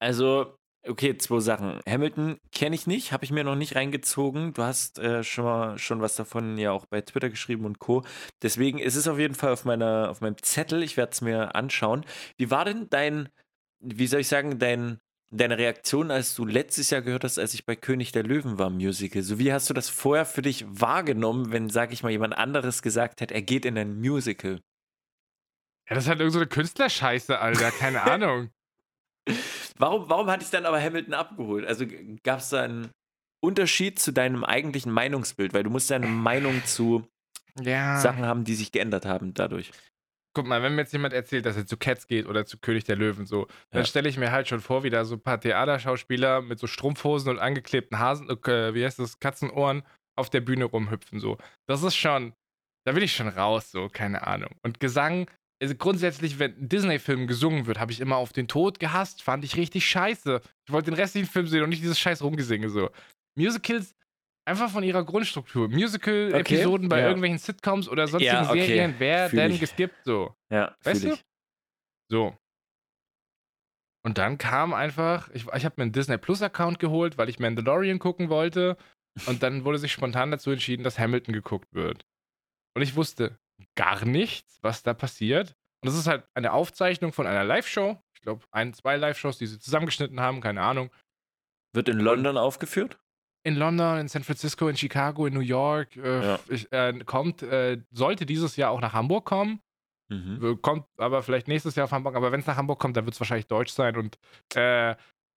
Also, Okay, zwei Sachen. Hamilton kenne ich nicht, habe ich mir noch nicht reingezogen. Du hast äh, schon mal schon was davon ja auch bei Twitter geschrieben und Co. Deswegen ist es auf jeden Fall auf meiner auf meinem Zettel. Ich werde es mir anschauen. Wie war denn dein, wie soll ich sagen, dein deine Reaktion, als du letztes Jahr gehört hast, als ich bei König der Löwen war, Musical? So wie hast du das vorher für dich wahrgenommen, wenn, sag ich mal, jemand anderes gesagt hat, er geht in ein Musical? Ja, das ist halt irgendeine so Künstlerscheiße, Alter. Keine Ahnung. Warum, warum hat dich dann aber Hamilton abgeholt? Also gab es da einen Unterschied zu deinem eigentlichen Meinungsbild? Weil du musst ja eine Meinung zu ja. Sachen haben, die sich geändert haben dadurch. Guck mal, wenn mir jetzt jemand erzählt, dass er zu Cats geht oder zu König der Löwen, so, dann ja. stelle ich mir halt schon vor, wie da so ein paar Theaterschauspieler mit so Strumpfhosen und angeklebten Hasen, äh, wie heißt das, Katzenohren auf der Bühne rumhüpfen, so. Das ist schon, da will ich schon raus, so, keine Ahnung. Und Gesang also grundsätzlich, wenn ein Disney-Film gesungen wird, habe ich immer auf den Tod gehasst. Fand ich richtig scheiße. Ich wollte den restlichen Film sehen und nicht dieses scheiß Rumgesinge so. Musicals einfach von ihrer Grundstruktur. Musical-Episoden okay, bei ja. irgendwelchen Sitcoms oder sonstigen ja, okay. Serien werden geskippt so. Ja, weißt du? Ich. So. Und dann kam einfach, ich, ich habe mir einen Disney Plus-Account geholt, weil ich Mandalorian gucken wollte. Und dann wurde sich spontan dazu entschieden, dass Hamilton geguckt wird. Und ich wusste, gar nichts, was da passiert. Und das ist halt eine Aufzeichnung von einer Live-Show. Ich glaube, ein, zwei Live-Shows, die sie zusammengeschnitten haben, keine Ahnung. Wird in London Und aufgeführt? In London, in San Francisco, in Chicago, in New York. Äh, ja. ich, äh, kommt, äh, sollte dieses Jahr auch nach Hamburg kommen. Mhm. Kommt aber vielleicht nächstes Jahr auf Hamburg. Aber wenn es nach Hamburg kommt, dann wird es wahrscheinlich deutsch sein. Und äh,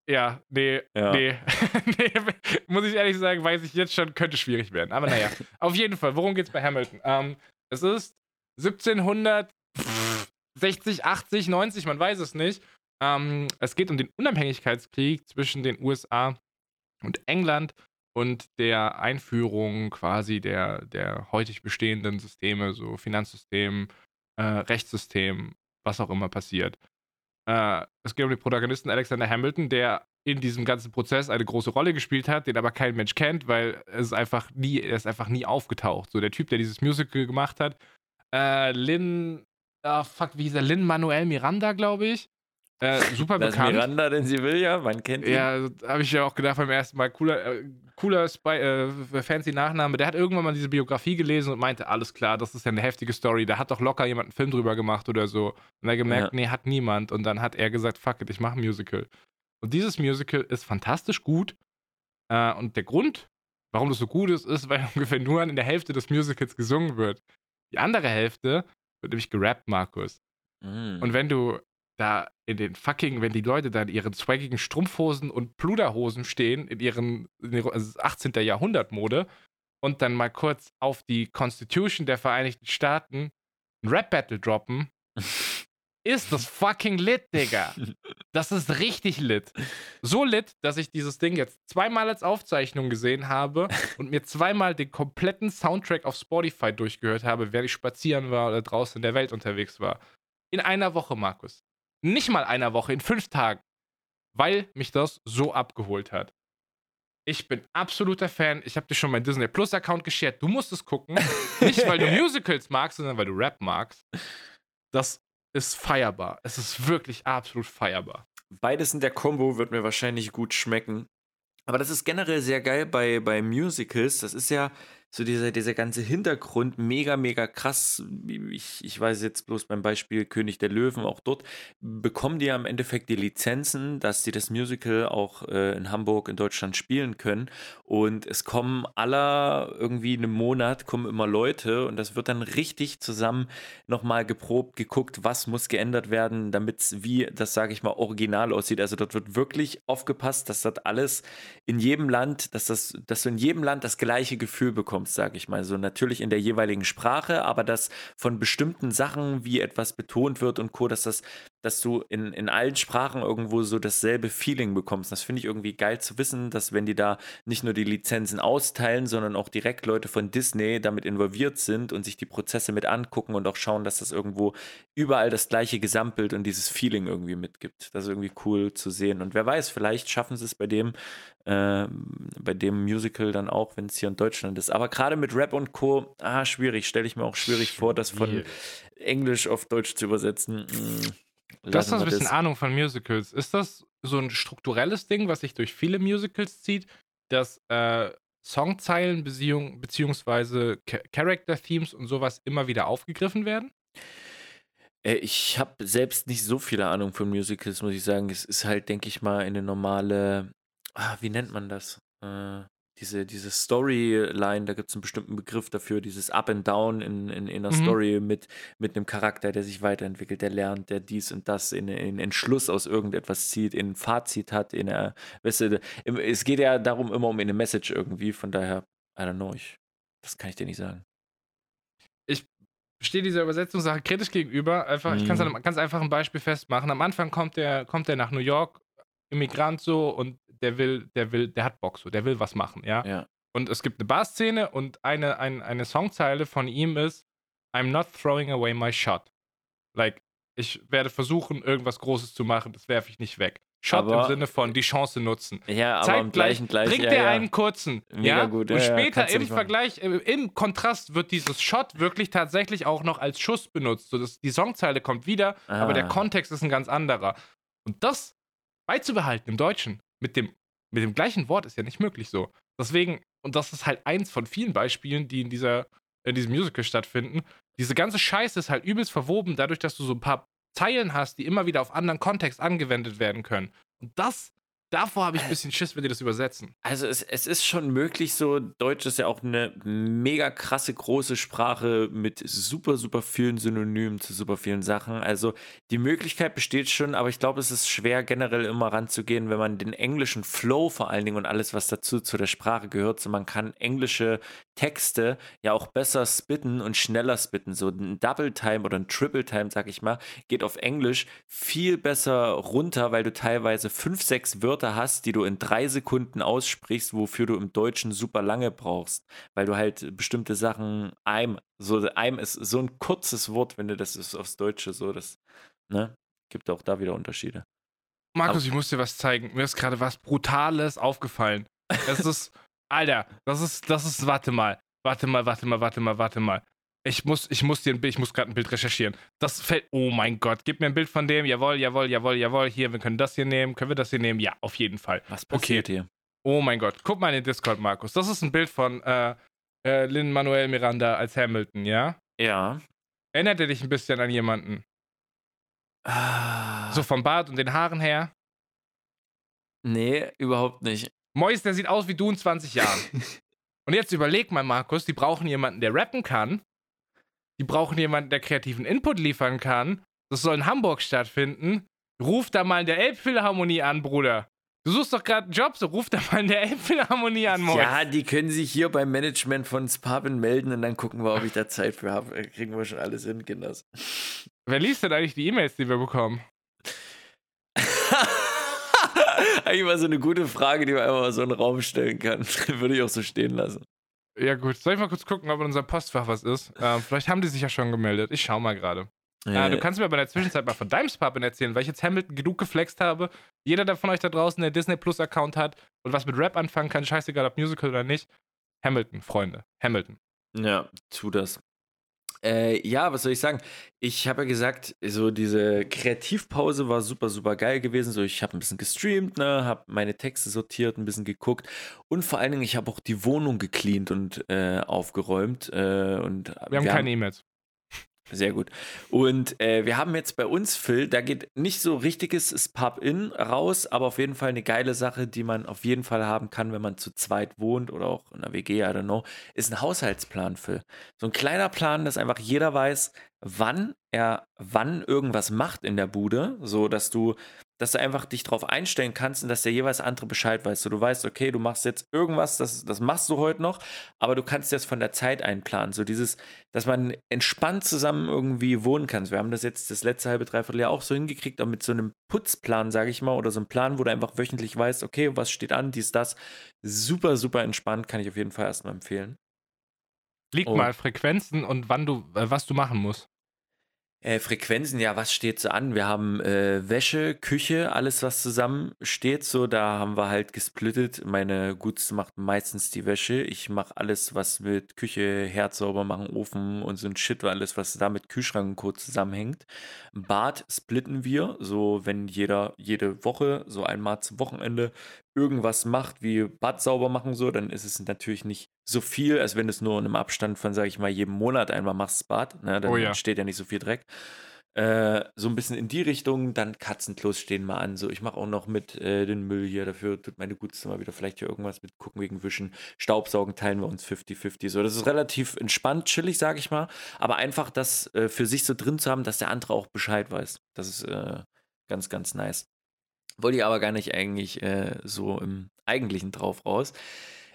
ja, nee, ja. nee. nee. Muss ich ehrlich sagen, weiß ich jetzt schon, könnte schwierig werden. Aber naja, auf jeden Fall, worum geht es bei Hamilton? Ähm, es ist 1760, 80, 90, man weiß es nicht. Ähm, es geht um den Unabhängigkeitskrieg zwischen den USA und England und der Einführung quasi der, der heutig bestehenden Systeme, so Finanzsystem, äh, Rechtssystem, was auch immer passiert. Äh, es geht um den Protagonisten Alexander Hamilton, der in diesem ganzen Prozess eine große Rolle gespielt hat, den aber kein Mensch kennt, weil es einfach nie, er ist einfach nie aufgetaucht. So der Typ, der dieses Musical gemacht hat, äh, Lin, ah, fuck, wie hieß er? Lin Manuel Miranda, glaube ich. Äh, super das bekannt. Miranda in Sevilla, man kennt ihn. Ja, habe ich ja auch gedacht beim ersten Mal. Cooler, äh, cooler Spy, äh, fancy Nachname. Der hat irgendwann mal diese Biografie gelesen und meinte, alles klar, das ist ja eine heftige Story. Da hat doch locker jemand einen Film drüber gemacht oder so. Und er gemerkt, ja. nee, hat niemand. Und dann hat er gesagt, fuck it, ich mache ein Musical. Und dieses Musical ist fantastisch gut. Äh, und der Grund, warum das so gut ist, ist, weil ungefähr nur in der Hälfte des Musicals gesungen wird. Die andere Hälfte wird nämlich gerappt, Markus. Mm. Und wenn du da in den fucking, wenn die Leute da in ihren swaggigen Strumpfhosen und Pluderhosen stehen, in ihren in also 18. Jahrhundert Mode und dann mal kurz auf die Constitution der Vereinigten Staaten ein Rap-Battle droppen, ist das fucking lit, Digga. Das ist richtig lit. So lit, dass ich dieses Ding jetzt zweimal als Aufzeichnung gesehen habe und mir zweimal den kompletten Soundtrack auf Spotify durchgehört habe, während ich spazieren war oder draußen in der Welt unterwegs war. In einer Woche, Markus. Nicht mal einer Woche, in fünf Tagen. Weil mich das so abgeholt hat. Ich bin absoluter Fan. Ich habe dir schon meinen Disney Plus Account geshared. Du musst es gucken. Nicht, weil du Musicals magst, sondern weil du Rap magst. Das ist feierbar. Es ist wirklich absolut feierbar. Beides in der Combo wird mir wahrscheinlich gut schmecken. Aber das ist generell sehr geil bei, bei Musicals. Das ist ja, so dieser, dieser ganze Hintergrund mega, mega krass. Ich, ich weiß jetzt bloß beim Beispiel König der Löwen, auch dort bekommen die ja im Endeffekt die Lizenzen, dass sie das Musical auch äh, in Hamburg, in Deutschland spielen können. Und es kommen aller irgendwie einen Monat kommen immer Leute und das wird dann richtig zusammen nochmal geprobt, geguckt, was muss geändert werden, damit es wie, das sage ich mal, original aussieht. Also dort wird wirklich aufgepasst, dass das alles in jedem Land, dass das, dass du in jedem Land das gleiche Gefühl bekommst bekommst, sage ich mal. So natürlich in der jeweiligen Sprache, aber dass von bestimmten Sachen, wie etwas betont wird und Co., dass das, dass du in, in allen Sprachen irgendwo so dasselbe Feeling bekommst. Das finde ich irgendwie geil zu wissen, dass wenn die da nicht nur die Lizenzen austeilen, sondern auch direkt Leute von Disney damit involviert sind und sich die Prozesse mit angucken und auch schauen, dass das irgendwo überall das gleiche Gesamtbild und dieses Feeling irgendwie mitgibt. Das ist irgendwie cool zu sehen. Und wer weiß, vielleicht schaffen sie es bei dem, äh, bei dem Musical dann auch, wenn es hier in Deutschland ist. Aber gerade mit Rap und Co. Ah, schwierig. Stelle ich mir auch schwierig, schwierig vor, das von Englisch auf Deutsch zu übersetzen. Mm, du hast ein bisschen das. Ahnung von Musicals. Ist das so ein strukturelles Ding, was sich durch viele Musicals zieht, dass äh, Songzeilen beziehung, beziehungsweise Character-Themes und sowas immer wieder aufgegriffen werden? Äh, ich habe selbst nicht so viele Ahnung von Musicals, muss ich sagen. Es ist halt, denke ich mal, eine normale, ah, wie nennt man das? Äh, diese, diese Storyline, da gibt es einen bestimmten Begriff dafür, dieses Up and Down in, in, in einer mhm. Story mit, mit einem Charakter, der sich weiterentwickelt, der lernt, der dies und das in, in Entschluss aus irgendetwas zieht, in ein Fazit hat, in einer, weißt du, es geht ja darum immer um eine Message irgendwie, von daher, I don't know, ich, das kann ich dir nicht sagen. Ich stehe dieser Übersetzungssache kritisch gegenüber, einfach, mhm. ich kann es an einem ganz einfachen Beispiel festmachen. Am Anfang kommt der, kommt der nach New York, Immigrant so und der will, der will, der hat Bock so, der will was machen, ja. ja. Und es gibt eine Barszene und eine, ein, eine Songzeile von ihm ist I'm not throwing away my shot. Like, ich werde versuchen, irgendwas Großes zu machen, das werfe ich nicht weg. Shot aber, im Sinne von die Chance nutzen. Ja, aber Zeitgleich im gleichen gleich. Bringt ja, er ja. einen kurzen. Mega ja? gut. Ja, und später im Vergleich, äh, im Kontrast wird dieses Shot wirklich tatsächlich auch noch als Schuss benutzt. So dass die Songzeile kommt wieder, ah. aber der ah. Kontext ist ein ganz anderer. Und das beizubehalten im Deutschen mit dem mit dem gleichen Wort ist ja nicht möglich so. Deswegen, und das ist halt eins von vielen Beispielen, die in, dieser, in diesem Musical stattfinden. Diese ganze Scheiße ist halt übelst verwoben, dadurch, dass du so ein paar Zeilen hast, die immer wieder auf anderen Kontext angewendet werden können. Und das Davor habe ich ein bisschen Schiss, wenn die das übersetzen. Also es, es ist schon möglich so, Deutsch ist ja auch eine mega krasse große Sprache mit super, super vielen Synonymen zu super vielen Sachen. Also die Möglichkeit besteht schon, aber ich glaube, es ist schwer generell immer ranzugehen, wenn man den englischen Flow vor allen Dingen und alles, was dazu zu der Sprache gehört, so man kann englische Texte ja auch besser spitten und schneller spitten. So ein Double Time oder ein Triple Time, sag ich mal, geht auf Englisch viel besser runter, weil du teilweise fünf, sechs Wörter hast, die du in drei Sekunden aussprichst, wofür du im Deutschen super lange brauchst, weil du halt bestimmte Sachen I'm, so I'm ist so ein kurzes Wort, wenn du das ist aufs Deutsche so, das, ne, gibt auch da wieder Unterschiede. Markus, Aber, ich muss dir was zeigen. Mir ist gerade was Brutales aufgefallen. Es ist Alter, das ist, das ist, warte mal, warte mal, warte mal, warte mal, warte mal. Ich muss, ich muss dir ein Bild, ich muss gerade ein Bild recherchieren. Das fällt, oh mein Gott, gib mir ein Bild von dem, jawohl, jawohl, jawohl, jawohl, hier, wir können das hier nehmen, können wir das hier nehmen? Ja, auf jeden Fall. Was passiert okay. hier? Oh mein Gott, guck mal in den Discord, Markus. Das ist ein Bild von äh, äh, Lin Manuel Miranda als Hamilton, ja? Ja. Erinnert er dich ein bisschen an jemanden? Ah. So vom Bart und den Haaren her? Nee, überhaupt nicht. Mois, der sieht aus wie du in 20 Jahren. Und jetzt überleg mal, Markus, die brauchen jemanden, der rappen kann. Die brauchen jemanden, der kreativen Input liefern kann. Das soll in Hamburg stattfinden. Ruf da mal in der Elbphilharmonie an, Bruder. Du suchst doch gerade einen Job, so ruf da mal in der Elbphilharmonie an, Moritz. Ja, die können sich hier beim Management von Spaben melden und dann gucken wir, ob ich da Zeit für habe. Kriegen wir schon alles hin, Kinders. Wer liest denn eigentlich die E-Mails, die wir bekommen? Eigentlich mal so eine gute Frage, die man einfach mal so in den Raum stellen kann. Würde ich auch so stehen lassen. Ja, gut. Soll ich mal kurz gucken, ob in unserem Postfach was ist? Ähm, vielleicht haben die sich ja schon gemeldet. Ich schau mal gerade. Ja, Äh, du kannst mir aber in der Zwischenzeit mal von deinem Sparpin erzählen, weil ich jetzt Hamilton genug geflext habe. Jeder der von euch da draußen, der Disney Plus Account hat und was mit Rap anfangen kann, scheißegal ob Musical oder nicht. Hamilton, Freunde. Hamilton. Ja, tu das. Äh, ja, was soll ich sagen? Ich habe ja gesagt, so diese Kreativpause war super, super geil gewesen. So, ich habe ein bisschen gestreamt, ne, habe meine Texte sortiert, ein bisschen geguckt und vor allen Dingen, ich habe auch die Wohnung gecleant und äh, aufgeräumt. Äh, und Wir haben keine E-Mails. Sehr gut. Und äh, wir haben jetzt bei uns, Phil, da geht nicht so richtiges Pub-In raus, aber auf jeden Fall eine geile Sache, die man auf jeden Fall haben kann, wenn man zu zweit wohnt oder auch in einer WG, I don't know, ist ein Haushaltsplan, Phil. So ein kleiner Plan, dass einfach jeder weiß, wann er wann irgendwas macht in der Bude, so dass du dass du einfach dich darauf einstellen kannst und dass der jeweils andere Bescheid weiß. So, du weißt, okay, du machst jetzt irgendwas, das, das machst du heute noch, aber du kannst jetzt von der Zeit einplanen. So dieses, dass man entspannt zusammen irgendwie wohnen kann. Wir haben das jetzt das letzte halbe, dreiviertel Jahr auch so hingekriegt, auch mit so einem Putzplan, sage ich mal, oder so einem Plan, wo du einfach wöchentlich weißt, okay, was steht an, dies, das. Super, super entspannt, kann ich auf jeden Fall erstmal empfehlen. Lieg Oh. mal Frequenzen und wann du, äh, was du machen musst. Äh, Frequenzen, ja, was steht so an? Wir haben äh, Wäsche, Küche, alles, was zusammen steht. So, da haben wir halt gesplittet. Meine Gutste macht meistens die Wäsche. Ich mache alles, was mit Küche, Herd sauber machen, Ofen und so ein Shit, alles, was da mit Kühlschrank und Co. zusammenhängt. Bad splitten wir. So, wenn jeder jede Woche, so einmal zum Wochenende, irgendwas macht, wie Bad sauber machen, so, dann ist es natürlich nicht so viel, als wenn du es nur in einem Abstand von, sage ich mal, jedem Monat einmal machst, das Bad. Ne? Dann Oh ja. entsteht ja nicht so viel Dreck. Äh, so ein bisschen in die Richtung, dann Katzenklos stehen mal an. So, ich mache auch noch mit äh, den Müll hier. Dafür tut meine Gutste mal wieder vielleicht hier irgendwas mit gucken wegen Wischen. Staubsaugen teilen wir uns 50-50. So, das ist relativ entspannt, chillig, sage ich mal. Aber einfach das äh, für sich so drin zu haben, dass der andere auch Bescheid weiß. Das ist äh, ganz, ganz nice. Wollte ich aber gar nicht eigentlich äh, so im Eigentlichen drauf raus.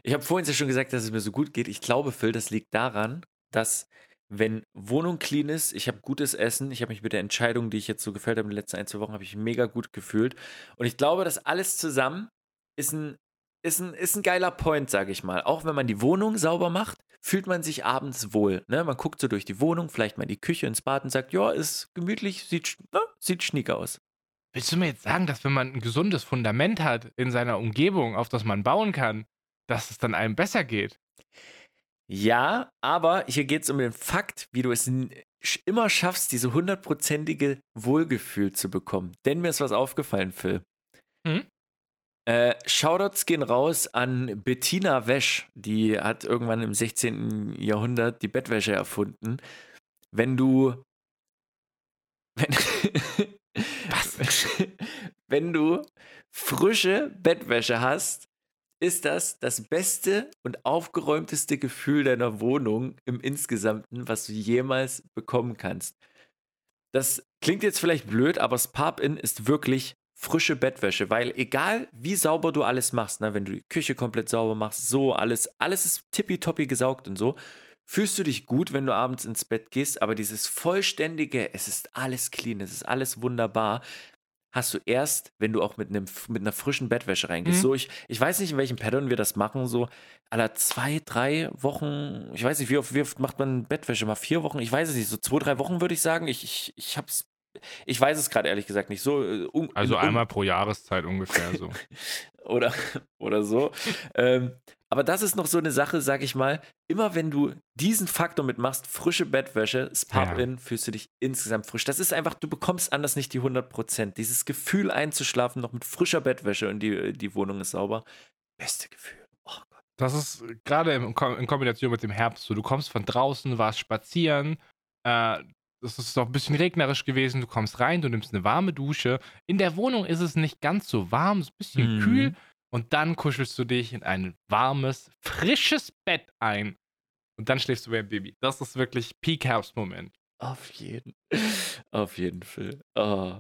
Ich habe vorhin ja schon gesagt, dass es mir so gut geht. Ich glaube, Phil, das liegt daran, dass wenn Wohnung clean ist, ich habe gutes Essen, ich habe mich mit der Entscheidung, die ich jetzt so gefällt habe in den letzten ein, zwei Wochen, habe ich mega gut gefühlt. Und ich glaube, das alles zusammen ist ein, ist ein, ist ein geiler Point, sage ich mal. Auch wenn man die Wohnung sauber macht, fühlt man sich abends wohl. Ne? Man guckt so durch die Wohnung, vielleicht mal in die Küche, ins Bad und sagt, ja, ist gemütlich, sieht, sch- ne? sieht schniek aus. Willst du mir jetzt sagen, dass wenn man ein gesundes Fundament hat in seiner Umgebung, auf das man bauen kann, dass es dann einem besser geht? Ja, aber hier geht es um den Fakt, wie du es immer schaffst, diese hundertprozentige Wohlgefühl zu bekommen. Denn mir ist was aufgefallen, Phil. Hm? Äh, Shoutouts gehen raus an Bettina Wäsch. Die hat irgendwann im 16. Jahrhundert die Bettwäsche erfunden. Wenn du. Wenn, Was? wenn du frische Bettwäsche hast, ist das das beste und aufgeräumteste Gefühl deiner Wohnung im Insgesamten, was du jemals bekommen kannst. Das klingt jetzt vielleicht blöd, aber das Pub-In ist wirklich frische Bettwäsche, weil egal wie sauber du alles machst, ne, wenn du die Küche komplett sauber machst, so alles, alles ist tippitoppi gesaugt und so, fühlst du dich gut, wenn du abends ins Bett gehst, aber dieses vollständige, es ist alles clean, es ist alles wunderbar, hast du erst, wenn du auch mit, einem, mit einer frischen Bettwäsche reingehst. Mhm. So, ich, ich weiß nicht, in welchem Pattern wir das machen, so aller zwei, drei Wochen, ich weiß nicht, wie oft, wie oft macht man Bettwäsche? Mal vier Wochen? Ich weiß es nicht, so zwei, drei Wochen würde ich sagen. Ich, ich, ich hab's, ich weiß es gerade ehrlich gesagt nicht. So, äh, un, Also un- einmal pro Jahreszeit ungefähr so. oder, oder so. ähm, aber das ist noch so eine Sache, sag ich mal, immer wenn du diesen Faktor mitmachst, frische Bettwäsche, das Pub-In, fühlst du dich insgesamt frisch. Das ist einfach, du bekommst anders nicht die 100%. Dieses Gefühl einzuschlafen, noch mit frischer Bettwäsche und die, die Wohnung ist sauber. Beste Gefühl. Oh Gott. Das ist gerade in Kombination mit dem Herbst so. Du kommst von draußen, warst spazieren. Äh, es ist doch ein bisschen regnerisch gewesen. Du kommst rein, du nimmst eine warme Dusche. In der Wohnung ist es nicht ganz so warm, es ist ein bisschen Mhm. kühl. Und dann kuschelst du dich in ein warmes, frisches Bett ein. Und dann schläfst du wie ein Baby. Das ist wirklich Peak-Herbst-Moment. Auf jeden. Auf jeden Fall. Oh.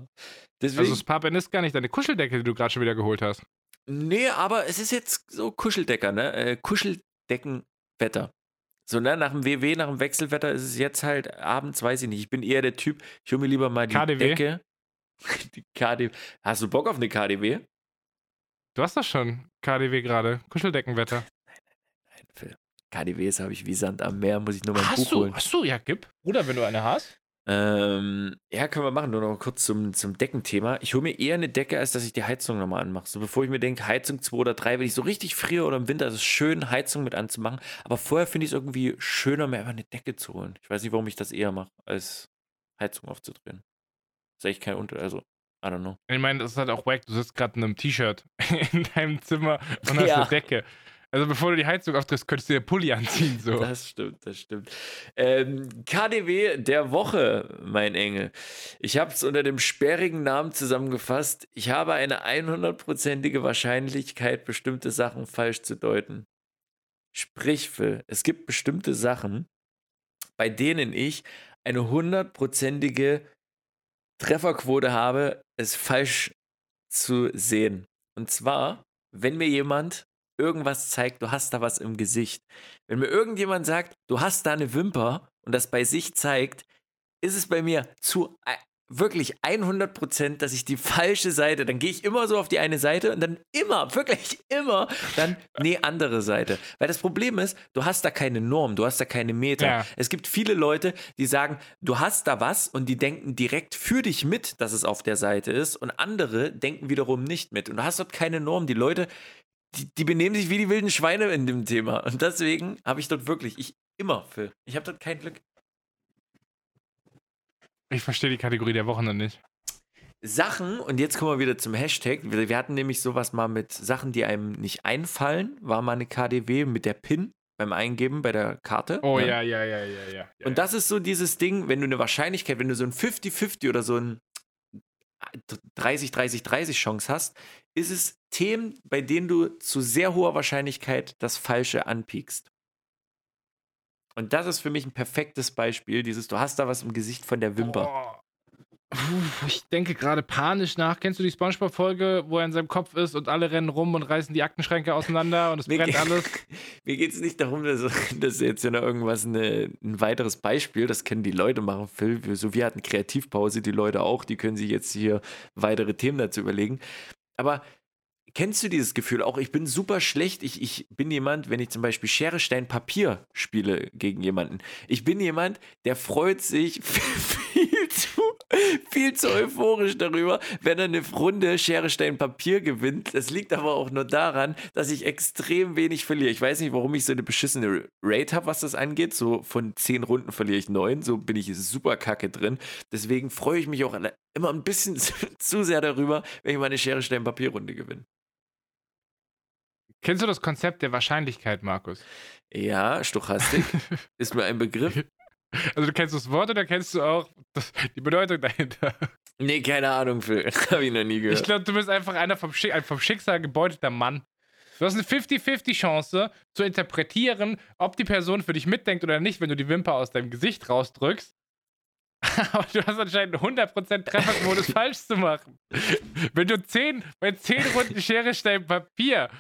Deswegen, Also das Papen ist gar nicht deine Kuscheldecke, die du gerade schon wieder geholt hast. Nee, aber es ist jetzt so Kuscheldecker, ne? Äh, Kuscheldeckenwetter. So, ne, nach dem WW, nach dem Wechselwetter ist es jetzt halt abends, weiß ich nicht. Ich bin eher der Typ, ich hole mir lieber mal die KDW? Decke. Die KDW. Hast du Bock auf eine KDW? Du hast doch schon KDW gerade. Kuscheldeckenwetter. Nein, Phil. KDWs habe ich wie Sand am Meer, muss ich nur mein Buch Hast du? holen. Hast du? Ja, gib. Bruder, wenn du eine hast. Ähm, ja, können wir machen. Nur noch kurz zum, zum Deckenthema. Ich hole mir eher eine Decke, als dass ich die Heizung nochmal anmache. So bevor ich mir denke, Heizung 2 oder 3, wenn ich so richtig friere oder im Winter, ist es schön, Heizung mit anzumachen. Aber vorher finde ich es irgendwie schöner, mir einfach eine Decke zu holen. Ich weiß nicht, warum ich das eher mache, als Heizung aufzudrehen. ist eigentlich kein Unterschied. Also, I don't know. Ich meine, das ist halt auch wack. Du sitzt gerade in einem T-Shirt in deinem Zimmer und hast Ja. eine Decke. Also bevor du die Heizung aufdrehst, könntest du dir Pulli anziehen. So. Das stimmt, das stimmt. Ähm, KDW der Woche, mein Engel. Ich habe es unter dem sperrigen Namen zusammengefasst. Ich habe eine 100%ige Wahrscheinlichkeit, bestimmte Sachen falsch zu deuten. Sprich, Phil, es gibt bestimmte Sachen, bei denen ich eine hundertprozentige Trefferquote habe, es falsch zu sehen. Und zwar, wenn mir jemand irgendwas zeigt, du hast da was im Gesicht. Wenn mir irgendjemand sagt, du hast da eine Wimper und das bei sich zeigt, ist es bei mir zu wirklich 100 Prozent, dass ich die falsche Seite, dann gehe ich immer so auf die eine Seite und dann immer, wirklich immer, dann, nee, andere Seite. Weil das Problem ist, du hast da keine Norm, du hast da keine Meter. Ja. Es gibt viele Leute, die sagen, du hast da was und die denken direkt für dich mit, dass es auf der Seite ist und andere denken wiederum nicht mit. Und du hast dort keine Norm. Die Leute, die, die benehmen sich wie die wilden Schweine in dem Thema. Und deswegen habe ich dort wirklich, ich immer, Phil, ich habe dort kein Glück. Ich verstehe die Kategorie der Woche noch nicht. Sachen, und jetzt kommen wir wieder zum Hashtag. Wir, hatten nämlich sowas mal mit Sachen, die einem nicht einfallen, war mal eine KDW mit der PIN beim Eingeben bei der Karte. Oh ne? ja, ja, ja, ja, ja. ja Und das ist so dieses Ding, wenn du eine Wahrscheinlichkeit, wenn du so ein 50-50 oder so ein 30-30-30 Chance hast, ist es Themen, bei denen du zu sehr hoher Wahrscheinlichkeit das Falsche anpiekst. Und das ist für mich ein perfektes Beispiel, dieses, du hast da was im Gesicht von der Wimper. Oh. Ich denke gerade panisch nach. Kennst du die Spongebob-Folge, wo er in seinem Kopf ist und alle rennen rum und reißen die Aktenschränke auseinander und es brennt alles? Mir geht es nicht darum, dass, dass jetzt ja noch irgendwas, eine, ein weiteres Beispiel, das können die Leute machen, Phil. So, wir hatten Kreativpause, die Leute auch, die können sich jetzt hier weitere Themen dazu überlegen. Aber kennst du dieses Gefühl auch? Ich bin super schlecht. Ich, ich bin jemand, wenn ich zum Beispiel Schere, Stein, Papier spiele gegen jemanden. Ich bin jemand, der freut sich viel zu, viel zu euphorisch darüber, wenn er eine Runde Schere, Stein, Papier gewinnt. Das liegt aber auch nur daran, dass ich extrem wenig verliere. Ich weiß nicht, warum ich so eine beschissene Rate habe, was das angeht. So von zehn Runden verliere ich neun. So bin ich super kacke drin. Deswegen freue ich mich auch immer ein bisschen zu, zu sehr darüber, wenn ich meine Schere, Stein, Papier Runde gewinne. Kennst du das Konzept der Wahrscheinlichkeit, Markus? Ja, Stochastik ist mir ein Begriff. Also du kennst das Wort oder kennst du auch das, die Bedeutung dahinter? Nee, keine Ahnung, Phil. Habe ich noch nie gehört. Ich glaube, du bist einfach einer vom, Schick, ein vom Schicksal gebeutelter Mann. Du hast eine 50-50 Chance zu interpretieren, ob die Person für dich mitdenkt oder nicht, wenn du die Wimper aus deinem Gesicht rausdrückst. Aber du hast anscheinend 100% Trefferquote, es falsch zu machen. Wenn du 10, bei 10 Runden Schere, Stein, Papier.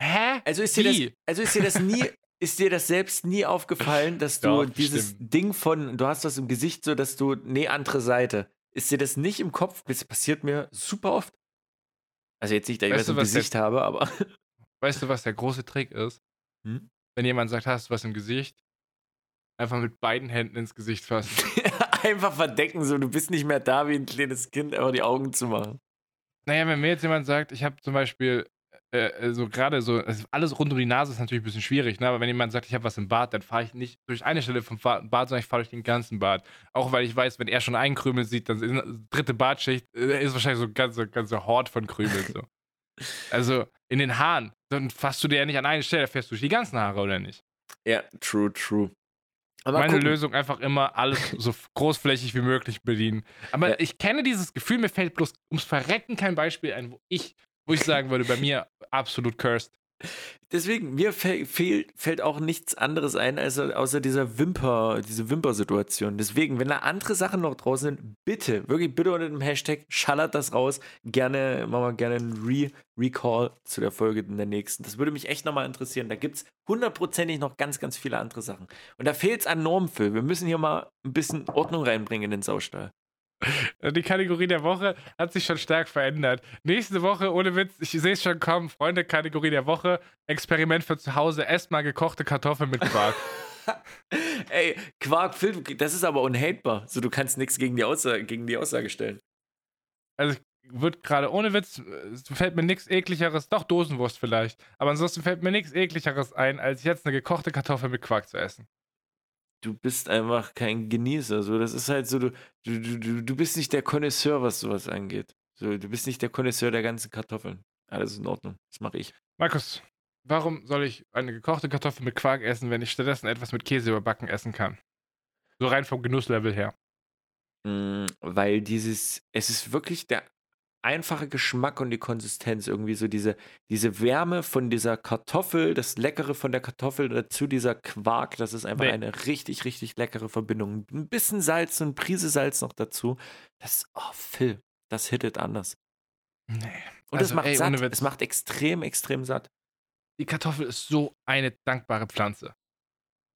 Hä? Also ist dir das, also ist dir das nie, ist dir das selbst nie aufgefallen, dass du Doch, dieses bestimmt. Ding von, du hast was im Gesicht, so dass du, nee, andere Seite. Ist dir das nicht im Kopf? Das passiert mir super oft. Also jetzt nicht, dass ich Weißt was du, im was Gesicht habe, aber. Weißt du, was der große Trick ist? Hm? Wenn jemand sagt, hast du was im Gesicht, einfach mit beiden Händen ins Gesicht fassen. Einfach verdecken, so du bist nicht mehr da wie ein kleines Kind, aber die Augen zu machen. Naja, wenn mir jetzt jemand sagt, ich habe zum Beispiel äh, so gerade so, alles rund um die Nase ist natürlich ein bisschen schwierig, ne? aber wenn jemand sagt, ich habe was im Bart, dann fahre ich nicht durch eine Stelle vom Bart, sondern ich fahre durch den ganzen Bart. Auch weil ich weiß, wenn er schon einen Krümel sieht, dann ist dritte Bartschicht äh, ist wahrscheinlich so ein ganzer ganze Hort von Krümeln. So. Also in den Haaren, dann fasst du dir ja nicht an eine Stelle, fährst du durch die ganzen Haare oder nicht? Ja, true, true. Aber Meine gucken. Lösung einfach immer alles so großflächig wie möglich bedienen. Aber Ja. ich kenne dieses Gefühl, mir fällt bloß ums Verrecken kein Beispiel ein, wo ich, wo ich sagen würde, bei mir absolut cursed. Deswegen, mir fäll, fehl, fällt auch nichts anderes ein, als außer dieser Wimper, diese Wimper-Situation. Deswegen, wenn da andere Sachen noch draußen sind, bitte, wirklich bitte unter dem Hashtag, schallert das raus. Gerne, machen wir gerne einen Re Recall zu der Folge in der nächsten. Das würde mich echt nochmal interessieren. Da gibt es hundertprozentig noch ganz, ganz viele andere Sachen. Und da fehlt es an Normfüll. Wir müssen hier mal ein bisschen Ordnung reinbringen in den Saustall. Die Kategorie der Woche hat sich schon stark verändert. Nächste Woche, ohne Witz, ich sehe es schon kommen, Freunde, Kategorie der Woche, Experiment für zu Hause, esst mal gekochte Kartoffeln mit Quark. Ey, Quark, das ist aber unhatebar. So, du kannst nichts gegen die Aussage, gegen die Aussage stellen. Also, wird gerade ohne Witz, fällt mir nichts ekligeres, doch Dosenwurst vielleicht, aber ansonsten fällt mir nichts ekligeres ein, als jetzt eine gekochte Kartoffel mit Quark zu essen du bist einfach kein Genießer. So, das ist halt so, du, du, du, du bist nicht der Connoisseur, was sowas angeht. So, du bist nicht der Connoisseur der ganzen Kartoffeln. Alles in Ordnung. Das mache ich. Markus, warum soll ich eine gekochte Kartoffel mit Quark essen, wenn ich stattdessen etwas mit Käse überbacken essen kann? So rein vom Genusslevel her. Mm, weil dieses, es ist wirklich der einfache Geschmack und die Konsistenz, irgendwie so diese, diese Wärme von dieser Kartoffel, das Leckere von der Kartoffel dazu dieser Quark, das ist einfach nee. eine richtig, richtig leckere Verbindung. Ein bisschen Salz und Prise Salz noch dazu. Das, oh Phil, das hittet anders. Nee. Und also, es macht ey, satt. Es macht extrem, extrem satt. Die Kartoffel ist so eine dankbare Pflanze.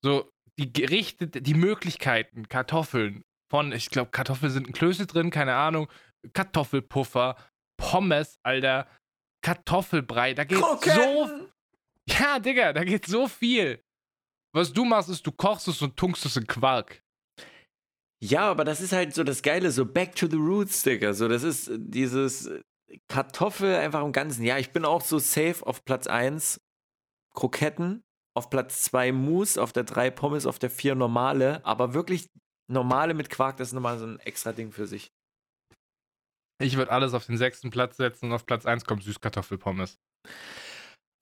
So, die Gerichte, die Möglichkeiten, Kartoffeln, von, ich glaube, Kartoffeln sind in Klöße drin, keine Ahnung, Kartoffelpuffer, Pommes, Alter, Kartoffelbrei, da geht so. Ja, Digga, da geht so viel. Was du machst, ist, du kochst es und tunkst es in Quark. Ja, aber das ist halt so das Geile, so back to the roots, Digga. So, das ist dieses Kartoffel einfach im Ganzen. Ja, ich bin auch so safe auf Platz 1 Kroketten, auf Platz 2 Mousse, auf der 3 Pommes, auf der 4 normale. Aber wirklich normale mit Quark, das ist nochmal so ein extra Ding für sich. Ich würde alles auf den sechsten Platz setzen und auf Platz 1 kommt Süßkartoffelpommes.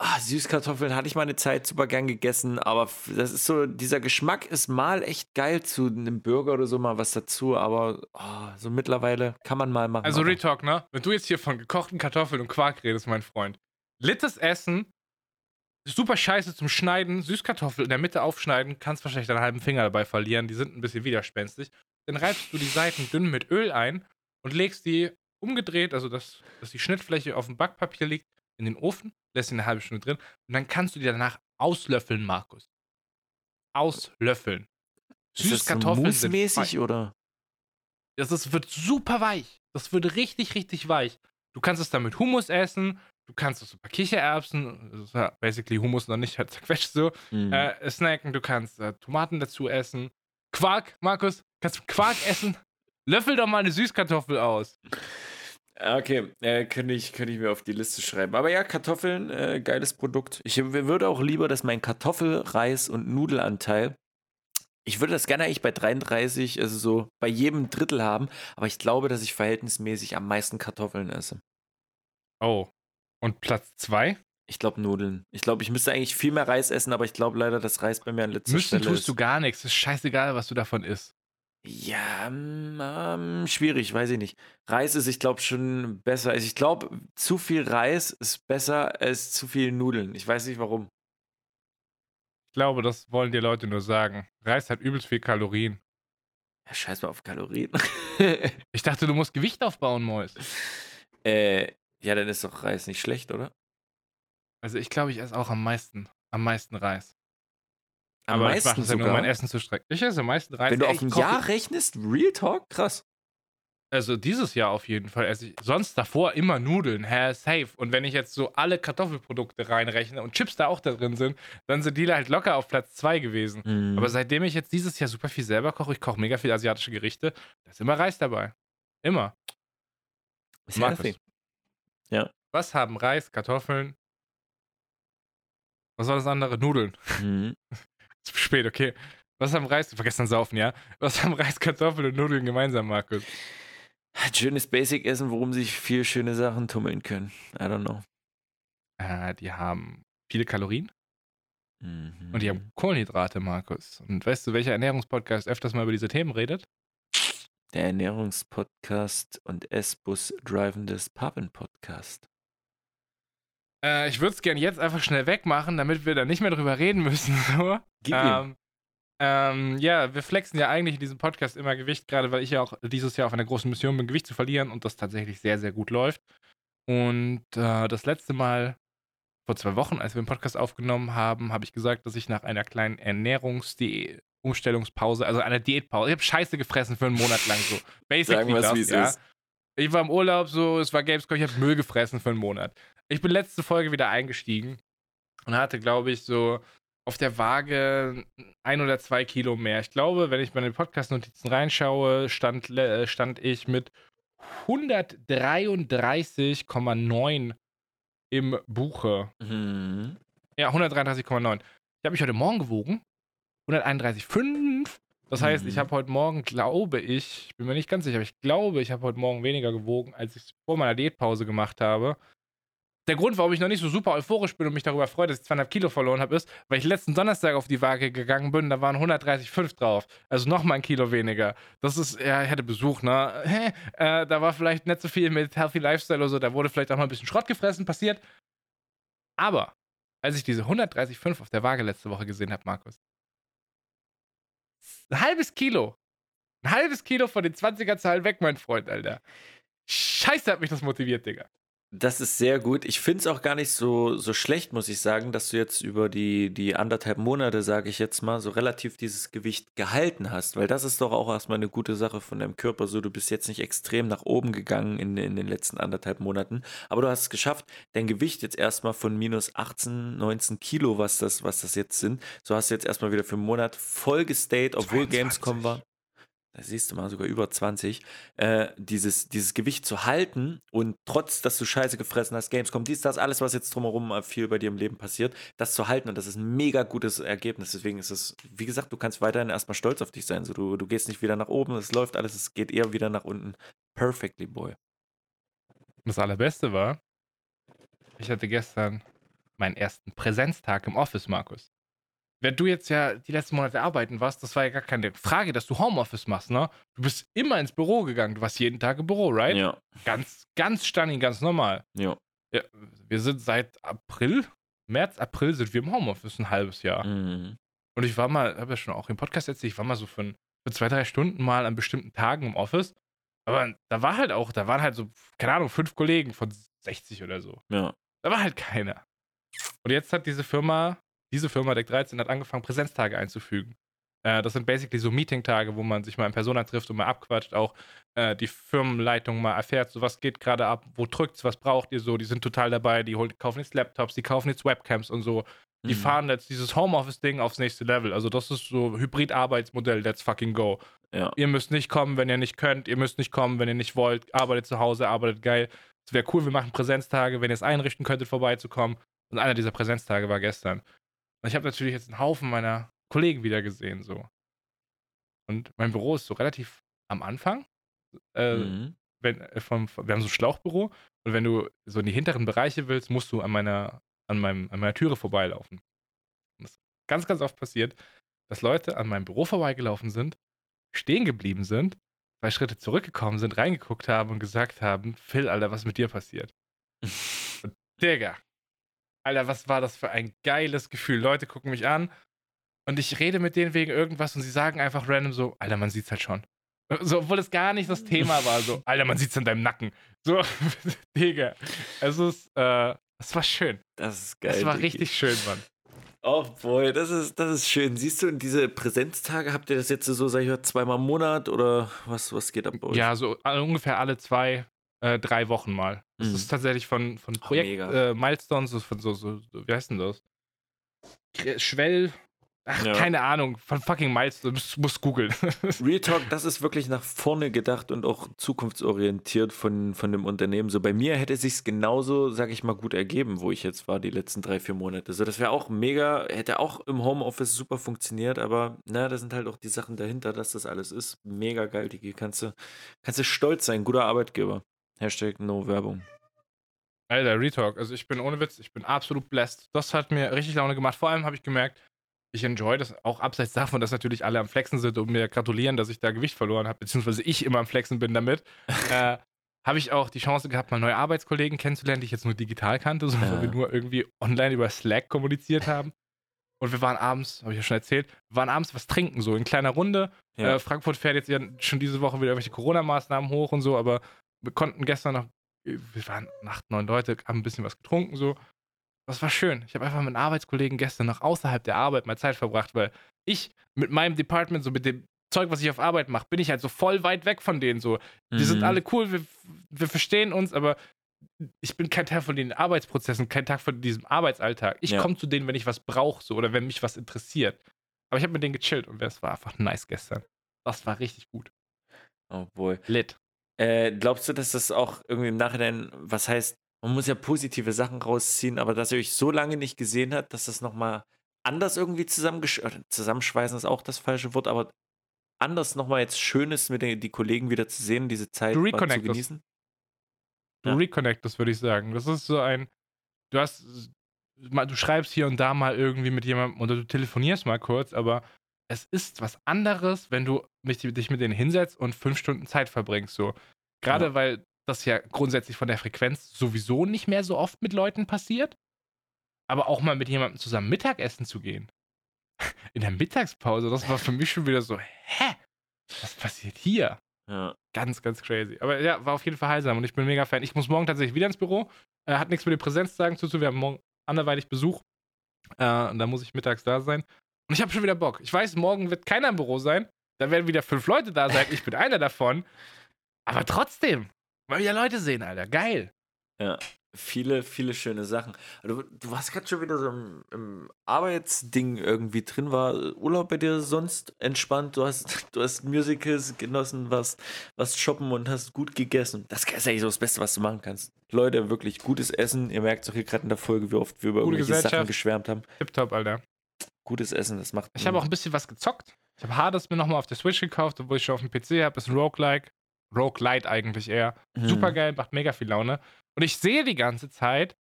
Ah, Süßkartoffeln hatte ich mal eine Zeit super gern gegessen, aber das ist so, dieser Geschmack ist mal echt geil zu einem Burger oder so mal was dazu, aber oh, so mittlerweile kann man mal machen. Also Retalk, ne? Wenn du jetzt hier von gekochten Kartoffeln und Quark redest, mein Freund. Littes Essen, super scheiße zum Schneiden, Süßkartoffel in der Mitte aufschneiden, kannst wahrscheinlich deinen halben Finger dabei verlieren, die sind ein bisschen widerspenstig. Dann reibst du die Seiten dünn mit Öl ein und legst die umgedreht, also dass, dass die Schnittfläche auf dem Backpapier liegt, in den Ofen, lässt sie eine halbe Stunde drin und dann kannst du die danach auslöffeln, Markus. Auslöffeln. Süßkartoffeln ist das so oder? Das ist, wird super weich. Das wird richtig, richtig weich. Du kannst es dann mit Hummus essen, du kannst es mit Kichererbsen, das ist ja basically Hummus noch nicht halt zerquetscht so, mhm. äh, snacken, du kannst äh, Tomaten dazu essen. Quark, Markus, kannst du Quark essen? Löffel doch mal eine Süßkartoffel aus. Okay, äh, könnte ich, könnte ich mir auf die Liste schreiben. Aber ja, Kartoffeln, äh, geiles Produkt. Ich würde auch lieber, dass mein Kartoffel-, Reis- und Nudelanteil, ich würde das gerne eigentlich bei 33, also so bei jedem Drittel haben, aber ich glaube, dass ich verhältnismäßig am meisten Kartoffeln esse. Oh. Und Platz 2? Ich glaube Nudeln. Ich glaube, ich müsste eigentlich viel mehr Reis essen, aber ich glaube leider, dass Reis bei mir an letzter Müssen Stelle tust ist. du gar nichts. Es ist scheißegal, was du davon isst. Ja, hm, ähm, schwierig, weiß ich nicht. Reis ist, ich glaube, schon besser. Also ich glaube, zu viel Reis ist besser als zu viel Nudeln. Ich weiß nicht warum. Ich glaube, das wollen dir Leute nur sagen. Reis hat übelst viel Kalorien. Ja, scheiß mal auf Kalorien. ich dachte, du musst Gewicht aufbauen, Mois. Äh, ja, dann ist doch Reis nicht schlecht, oder? Also ich glaube, ich esse auch am meisten, am meisten Reis. Am aber meisten ich mache ja nur, mein Essen zu strecken. Ich esse am meisten Reis. Wenn du auf ein Jahr rechnest, Real Talk, krass. Also dieses Jahr auf jeden Fall esse ich sonst davor immer Nudeln, hä, safe. Und wenn ich jetzt so alle Kartoffelprodukte reinrechne und Chips da auch da drin sind, dann sind die halt locker auf Platz 2 gewesen. Mm. Aber seitdem ich jetzt dieses Jahr super viel selber koche, ich koche mega viel asiatische Gerichte, da ist immer Reis dabei. Immer. Ist Markus. Ja. Was haben Reis, Kartoffeln? Was war das andere? Nudeln. Mhm. Zu spät, okay. Was haben Reis, vergessen saufen, ja? Was haben Reis, Kartoffeln und Nudeln gemeinsam, Markus? Schönes Basic-Essen, worum sich viele schöne Sachen tummeln können. I don't know. Äh, die haben viele Kalorien. Mhm. Und die haben Kohlenhydrate, Markus. Und weißt du, welcher Ernährungspodcast öfters mal über diese Themen redet? Der Ernährungspodcast und S-Bus Drivendes Pappen-Podcast. Äh, ich würde es gerne jetzt einfach schnell wegmachen, damit wir da nicht mehr drüber reden müssen. So. Ähm, ähm, ja, wir flexen ja eigentlich in diesem Podcast immer Gewicht, gerade weil ich ja auch dieses Jahr auf einer großen Mission bin, Gewicht zu verlieren und das tatsächlich sehr, sehr gut läuft. Und äh, das letzte Mal vor zwei Wochen, als wir den Podcast aufgenommen haben, habe ich gesagt, dass ich nach einer kleinen Ernährungsumstellungspause, also einer Diätpause, ich habe Scheiße gefressen für einen Monat lang so. Basically Sagen das, ja. Ist. Ich war im Urlaub so, es war Gamescom, ich habe Müll gefressen für einen Monat. Ich bin letzte Folge wieder eingestiegen und hatte, glaube ich, so auf der Waage ein oder zwei Kilo mehr. Ich glaube, wenn ich bei den Podcast-Notizen reinschaue, stand, äh, stand ich mit 133,9 im Buche. Mhm. Ja, 133,9. Ich habe mich heute Morgen gewogen. 131,5. Das heißt, ich mhm. habe heute Morgen, glaube ich, ich bin mir nicht ganz sicher, aber ich glaube, ich habe heute Morgen weniger gewogen, als ich es vor meiner Diätpause gemacht habe der Grund, warum ich noch nicht so super euphorisch bin und mich darüber freue, dass ich zweieinhalb Kilo verloren habe, ist, weil ich letzten Donnerstag auf die Waage gegangen bin, da waren 130,5 drauf. Also nochmal ein Kilo weniger. Das ist, ja, ich hatte Besuch, ne? Hä? Äh, da war vielleicht nicht so viel mit Healthy Lifestyle oder so, da wurde vielleicht auch mal ein bisschen Schrott gefressen, passiert. Aber, als ich diese 130,5 auf der Waage letzte Woche gesehen habe, Markus, ein halbes Kilo, ein halbes Kilo von den 20er-Zahlen weg, mein Freund, Alter. Scheiße hat mich das motiviert, Digga. Das ist sehr gut. Ich finde es auch gar nicht so, so schlecht, muss ich sagen, dass du jetzt über die, die anderthalb Monate, sage ich jetzt mal, so relativ dieses Gewicht gehalten hast, weil das ist doch auch erstmal eine gute Sache von deinem Körper. So, du bist jetzt nicht extrem nach oben gegangen in, in den letzten anderthalb Monaten, aber du hast es geschafft, dein Gewicht jetzt erstmal von minus 18, 19 Kilo, was das, was das jetzt sind, so hast du jetzt erstmal wieder für einen Monat voll gestayed, obwohl 22. Gamescom war da siehst du mal sogar über 20, äh, dieses, dieses Gewicht zu halten und trotz, dass du Scheiße gefressen hast, Gamescom, dies, das, alles, was jetzt drumherum äh, viel bei dir im Leben passiert, das zu halten und das ist ein mega gutes Ergebnis. Deswegen ist es, wie gesagt, du kannst weiterhin erstmal stolz auf dich sein. So, du, du gehst nicht wieder nach oben, es läuft alles, es geht eher wieder nach unten. Perfectly, boy. Das Allerbeste war, ich hatte gestern meinen ersten Präsenztag im Office, Markus wenn du jetzt ja die letzten Monate arbeiten warst, das war ja gar keine Frage, dass du Homeoffice machst, ne? Du bist immer ins Büro gegangen. Du warst jeden Tag im Büro, right? Ja. Ganz, ganz stunning, ganz normal. Ja. ja. Wir sind seit April, März, April sind wir im Homeoffice ein halbes Jahr. Mhm. Und ich war mal, habe ja schon auch im Podcast erzählt, ich war mal so für, für zwei, drei Stunden mal an bestimmten Tagen im Office. Aber da war halt auch, da waren halt so, keine Ahnung, fünf Kollegen von 60 oder so. Ja. Da war halt keiner. Und jetzt hat diese Firma diese Firma, Deck 13, hat angefangen, Präsenztage einzufügen. Äh, das sind basically so Meeting-Tage, wo man sich mal in Persona trifft und mal abquatscht, auch äh, die Firmenleitung mal erfährt, so was geht gerade ab, wo drückt's, was braucht ihr so, die sind total dabei, die holen, kaufen jetzt Laptops, die kaufen jetzt Webcams und so. Die mhm. fahren jetzt dieses Homeoffice-Ding aufs nächste Level. Also, das ist so Hybrid-Arbeitsmodell, let's fucking go. Ja. Ihr müsst nicht kommen, wenn ihr nicht könnt, ihr müsst nicht kommen, wenn ihr nicht wollt, arbeitet zu Hause, arbeitet geil. Es wäre cool, wir machen Präsenztage, wenn ihr es einrichten könntet, vorbeizukommen. Und einer dieser Präsenztage war gestern. Und ich habe natürlich jetzt einen Haufen meiner Kollegen wieder gesehen, so. Und mein Büro ist so relativ am Anfang. Äh, mhm. wenn, äh, vom, wir haben so ein Schlauchbüro und wenn du so in die hinteren Bereiche willst, musst du an meiner, an meinem, an meiner Türe vorbeilaufen. Und das ist ganz, ganz oft passiert, dass Leute an meinem Büro vorbeigelaufen sind, stehen geblieben sind, zwei Schritte zurückgekommen sind, reingeguckt haben und gesagt haben, Phil, Alter, was ist mit dir passiert? Digga, Alter, was war das für ein geiles Gefühl. Leute gucken mich an und ich rede mit denen wegen irgendwas und sie sagen einfach random so, Alter, man sieht's halt schon. So, obwohl es gar nicht das Thema war, so, Alter, man sieht's in deinem Nacken. So, Digga. Es ist, äh, es war schön. Das ist geil. Es war Digi. richtig schön, Mann. Oh boy, das ist, das ist schön. Siehst du, in diese Präsenztage, habt ihr das jetzt so, sag ich mal, zweimal im Monat oder was, was geht ab bei euch? Ja, so ungefähr alle zwei, äh, drei Wochen mal. Das mhm. ist tatsächlich von, von Projekt oh, äh, Milestones, von so, so, wie heißt denn das? Schwell. Ach, ja. keine Ahnung, von fucking Milestones, du musst googeln. Real Talk, das ist wirklich nach vorne gedacht und auch zukunftsorientiert von, von dem Unternehmen. So bei mir hätte es sich genauso, sag ich mal, gut ergeben, wo ich jetzt war, die letzten drei, vier Monate. So, das wäre auch mega, hätte auch im Homeoffice super funktioniert, aber na, da sind halt auch die Sachen dahinter, dass das alles ist. Mega geil, Digi. Kannst du, kannst du stolz sein, guter Arbeitgeber. Hashtag No Werbung. Alter, Retalk. Also ich bin ohne Witz, ich bin absolut blessed. Das hat mir richtig Laune gemacht. Vor allem habe ich gemerkt, ich enjoy das auch abseits davon, dass natürlich alle am Flexen sind und mir gratulieren, dass ich da Gewicht verloren habe, beziehungsweise ich immer am Flexen bin damit. äh, habe ich auch die Chance gehabt, mal neue Arbeitskollegen kennenzulernen, die ich jetzt nur digital kannte, so, Ja. wir nur irgendwie online über Slack kommuniziert haben. Und wir waren abends, habe ich ja schon erzählt, wir waren abends was trinken, so in kleiner Runde. Ja. Äh, Frankfurt fährt jetzt ja schon diese Woche wieder irgendwelche Corona-Maßnahmen hoch und so, aber wir konnten gestern noch, wir waren acht, neun Leute, haben ein bisschen was getrunken, so. Das war schön. Ich habe einfach mit Arbeitskollegen gestern noch außerhalb der Arbeit mal Zeit verbracht, weil ich mit meinem Department, so mit dem Zeug, was ich auf Arbeit mache, bin ich halt so voll weit weg von denen. So, die sind Mhm. alle cool, wir, wir verstehen uns, aber ich bin kein Teil von den Arbeitsprozessen, kein Teil von diesem Arbeitsalltag. Ich Ja. komme zu denen, wenn ich was brauche, so oder wenn mich was interessiert. Aber ich habe mit denen gechillt und das war einfach nice gestern. Das war richtig gut. Obwohl. Lit. Äh, glaubst du, dass das auch irgendwie im Nachhinein, was heißt, man muss ja positive Sachen rausziehen, aber dass ihr euch so lange nicht gesehen habt, dass das nochmal anders irgendwie zusammenschweißen ist auch das falsche Wort, aber anders nochmal jetzt schön ist, mit den die Kollegen wieder zu sehen, diese Zeit Du zu genießen? Du Ja. reconnectest, würde ich sagen. Das ist so ein, du hast, du schreibst hier und da mal irgendwie mit jemandem oder du telefonierst mal kurz, aber es ist was anderes, wenn du mich, dich mit denen hinsetzt und fünf Stunden Zeit verbringst. So. Gerade Ja. weil das ja grundsätzlich von der Frequenz sowieso nicht mehr so oft mit Leuten passiert. Aber auch mal mit jemandem zusammen Mittagessen zu gehen. In der Mittagspause, das war für mich schon wieder so, hä? Was passiert hier? Ja. Ganz, ganz crazy. Aber ja, war auf jeden Fall heilsam und ich bin mega Fan. Ich muss morgen tatsächlich wieder ins Büro. Äh, hat nichts mit den Präsenztagen zu tun. Wir haben morgen anderweitig Besuch. Äh, und da muss ich mittags da sein. Und ich habe schon wieder Bock. Ich weiß, morgen wird keiner im Büro sein. Da werden wieder fünf Leute da sein. Ich bin einer davon. Aber trotzdem, mal wieder Leute sehen, Alter. Geil. Viele, viele schöne Sachen. Also, du warst gerade schon wieder so im, im Arbeitsding irgendwie drin. War Urlaub bei dir sonst entspannt? Du hast, du hast Musicals genossen, warst, warst shoppen und hast gut gegessen. Das ist eigentlich so das Beste, was du machen kannst. Leute, wirklich gutes Essen. Ihr merkt es auch hier gerade in der Folge, wie oft wir über Gute irgendwelche Sachen geschwärmt haben. Tipptopp, Alter. Gutes Essen, das macht. Ich habe auch ein bisschen was gezockt. Ich habe Hades mir nochmal auf der Switch gekauft, obwohl ich schon auf dem PC habe. Ist ein Roguelike. Roguelite eigentlich eher. Hm. Super geil, macht mega viel Laune. Und ich sehe die ganze Zeit,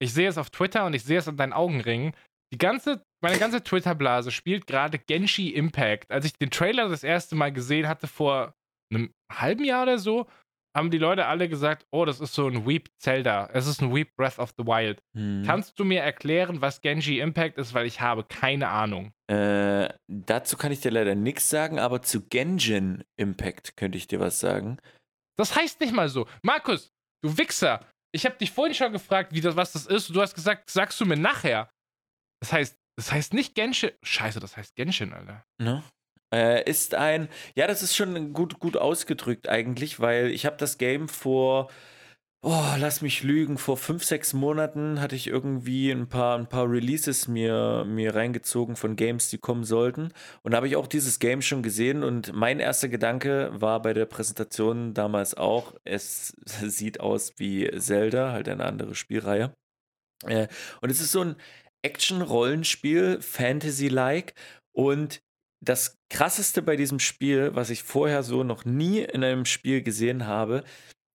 ich sehe es auf Twitter und ich sehe es an deinen Augenringen. Die ganze, meine ganze Twitter-Blase spielt gerade Genshi Impact. Als ich den Trailer das erste Mal gesehen hatte vor einem halben Jahr oder so, haben die Leute alle gesagt, oh, das ist so ein Weep Zelda. Es ist ein Weep Breath of the Wild. Hm. Kannst du mir erklären, was Genji Impact ist, weil ich habe keine Ahnung. Äh, dazu kann ich dir leider nichts sagen, aber zu Genjin Impact könnte ich dir was sagen. Das heißt nicht mal so. Markus, du Wichser. Ich habe dich vorhin schon gefragt, wie das, was das ist. Und du hast gesagt, sagst du mir nachher. Das heißt, das heißt nicht Genshin. Scheiße, das heißt Genshin, Alter. Ne? Äh, ist ein, ja, das ist schon gut, gut ausgedrückt eigentlich, weil ich habe das Game vor, oh, lass mich lügen, vor fünf, sechs Monaten hatte ich irgendwie ein paar, ein paar Releases mir, mir reingezogen von Games, die kommen sollten. Und da habe ich auch dieses Game schon gesehen und mein erster Gedanke war bei der Präsentation damals auch, es sieht aus wie Zelda, halt eine andere Spielreihe. Äh, und es ist so ein Action-Rollenspiel, Fantasy-like und das krasseste bei diesem Spiel, was ich vorher so noch nie in einem Spiel gesehen habe,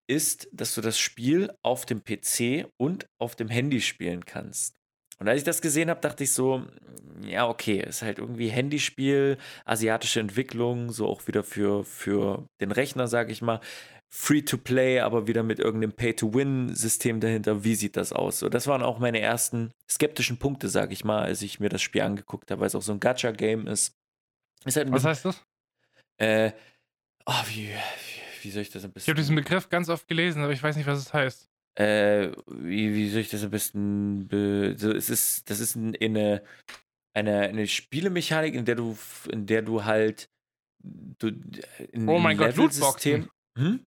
ist, dass du das Spiel auf dem PC und auf dem Handy spielen kannst. Und als ich das gesehen habe, dachte ich so, ja, okay, ist halt irgendwie Handyspiel, asiatische Entwicklung, so auch wieder für, für den Rechner, sage ich mal. Free-to-play, aber wieder mit irgendeinem Pay-to-Win-System dahinter. Wie sieht das aus? So, das waren auch meine ersten skeptischen Punkte, sage ich mal, als ich mir das Spiel angeguckt habe, weil es auch so ein Gacha-Game ist. Halt Was bisschen, heißt das? äh, oh, wie, wie, wie soll ich das ein Ich habe diesen bisschen, Begriff ganz oft gelesen, aber ich weiß nicht, was es heißt. äh, wie, wie soll ich das ein bisschen, be, so, es ist, das ist ein- eine, eine, eine Spielemechanik, in der du, in der du halt, du, Oh mein Gott, Levelsystem- Hm?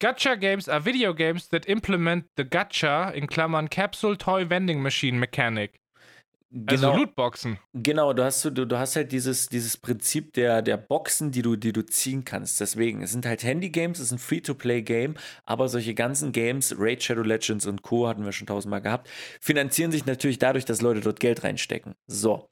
Gacha Games are video games that implement the Gacha in Klammern Capsule Toy Vending Machine Mechanic. Also Genau. Lootboxen. Genau, du hast, du, du hast halt dieses, dieses Prinzip der, der Boxen, die du, die du ziehen kannst. Deswegen, es sind halt Handy-Games, es ist ein Free-to-Play-Game, aber solche ganzen Games, Raid Shadow Legends und Co. hatten wir schon tausendmal gehabt, finanzieren sich natürlich dadurch, dass Leute dort Geld reinstecken. So.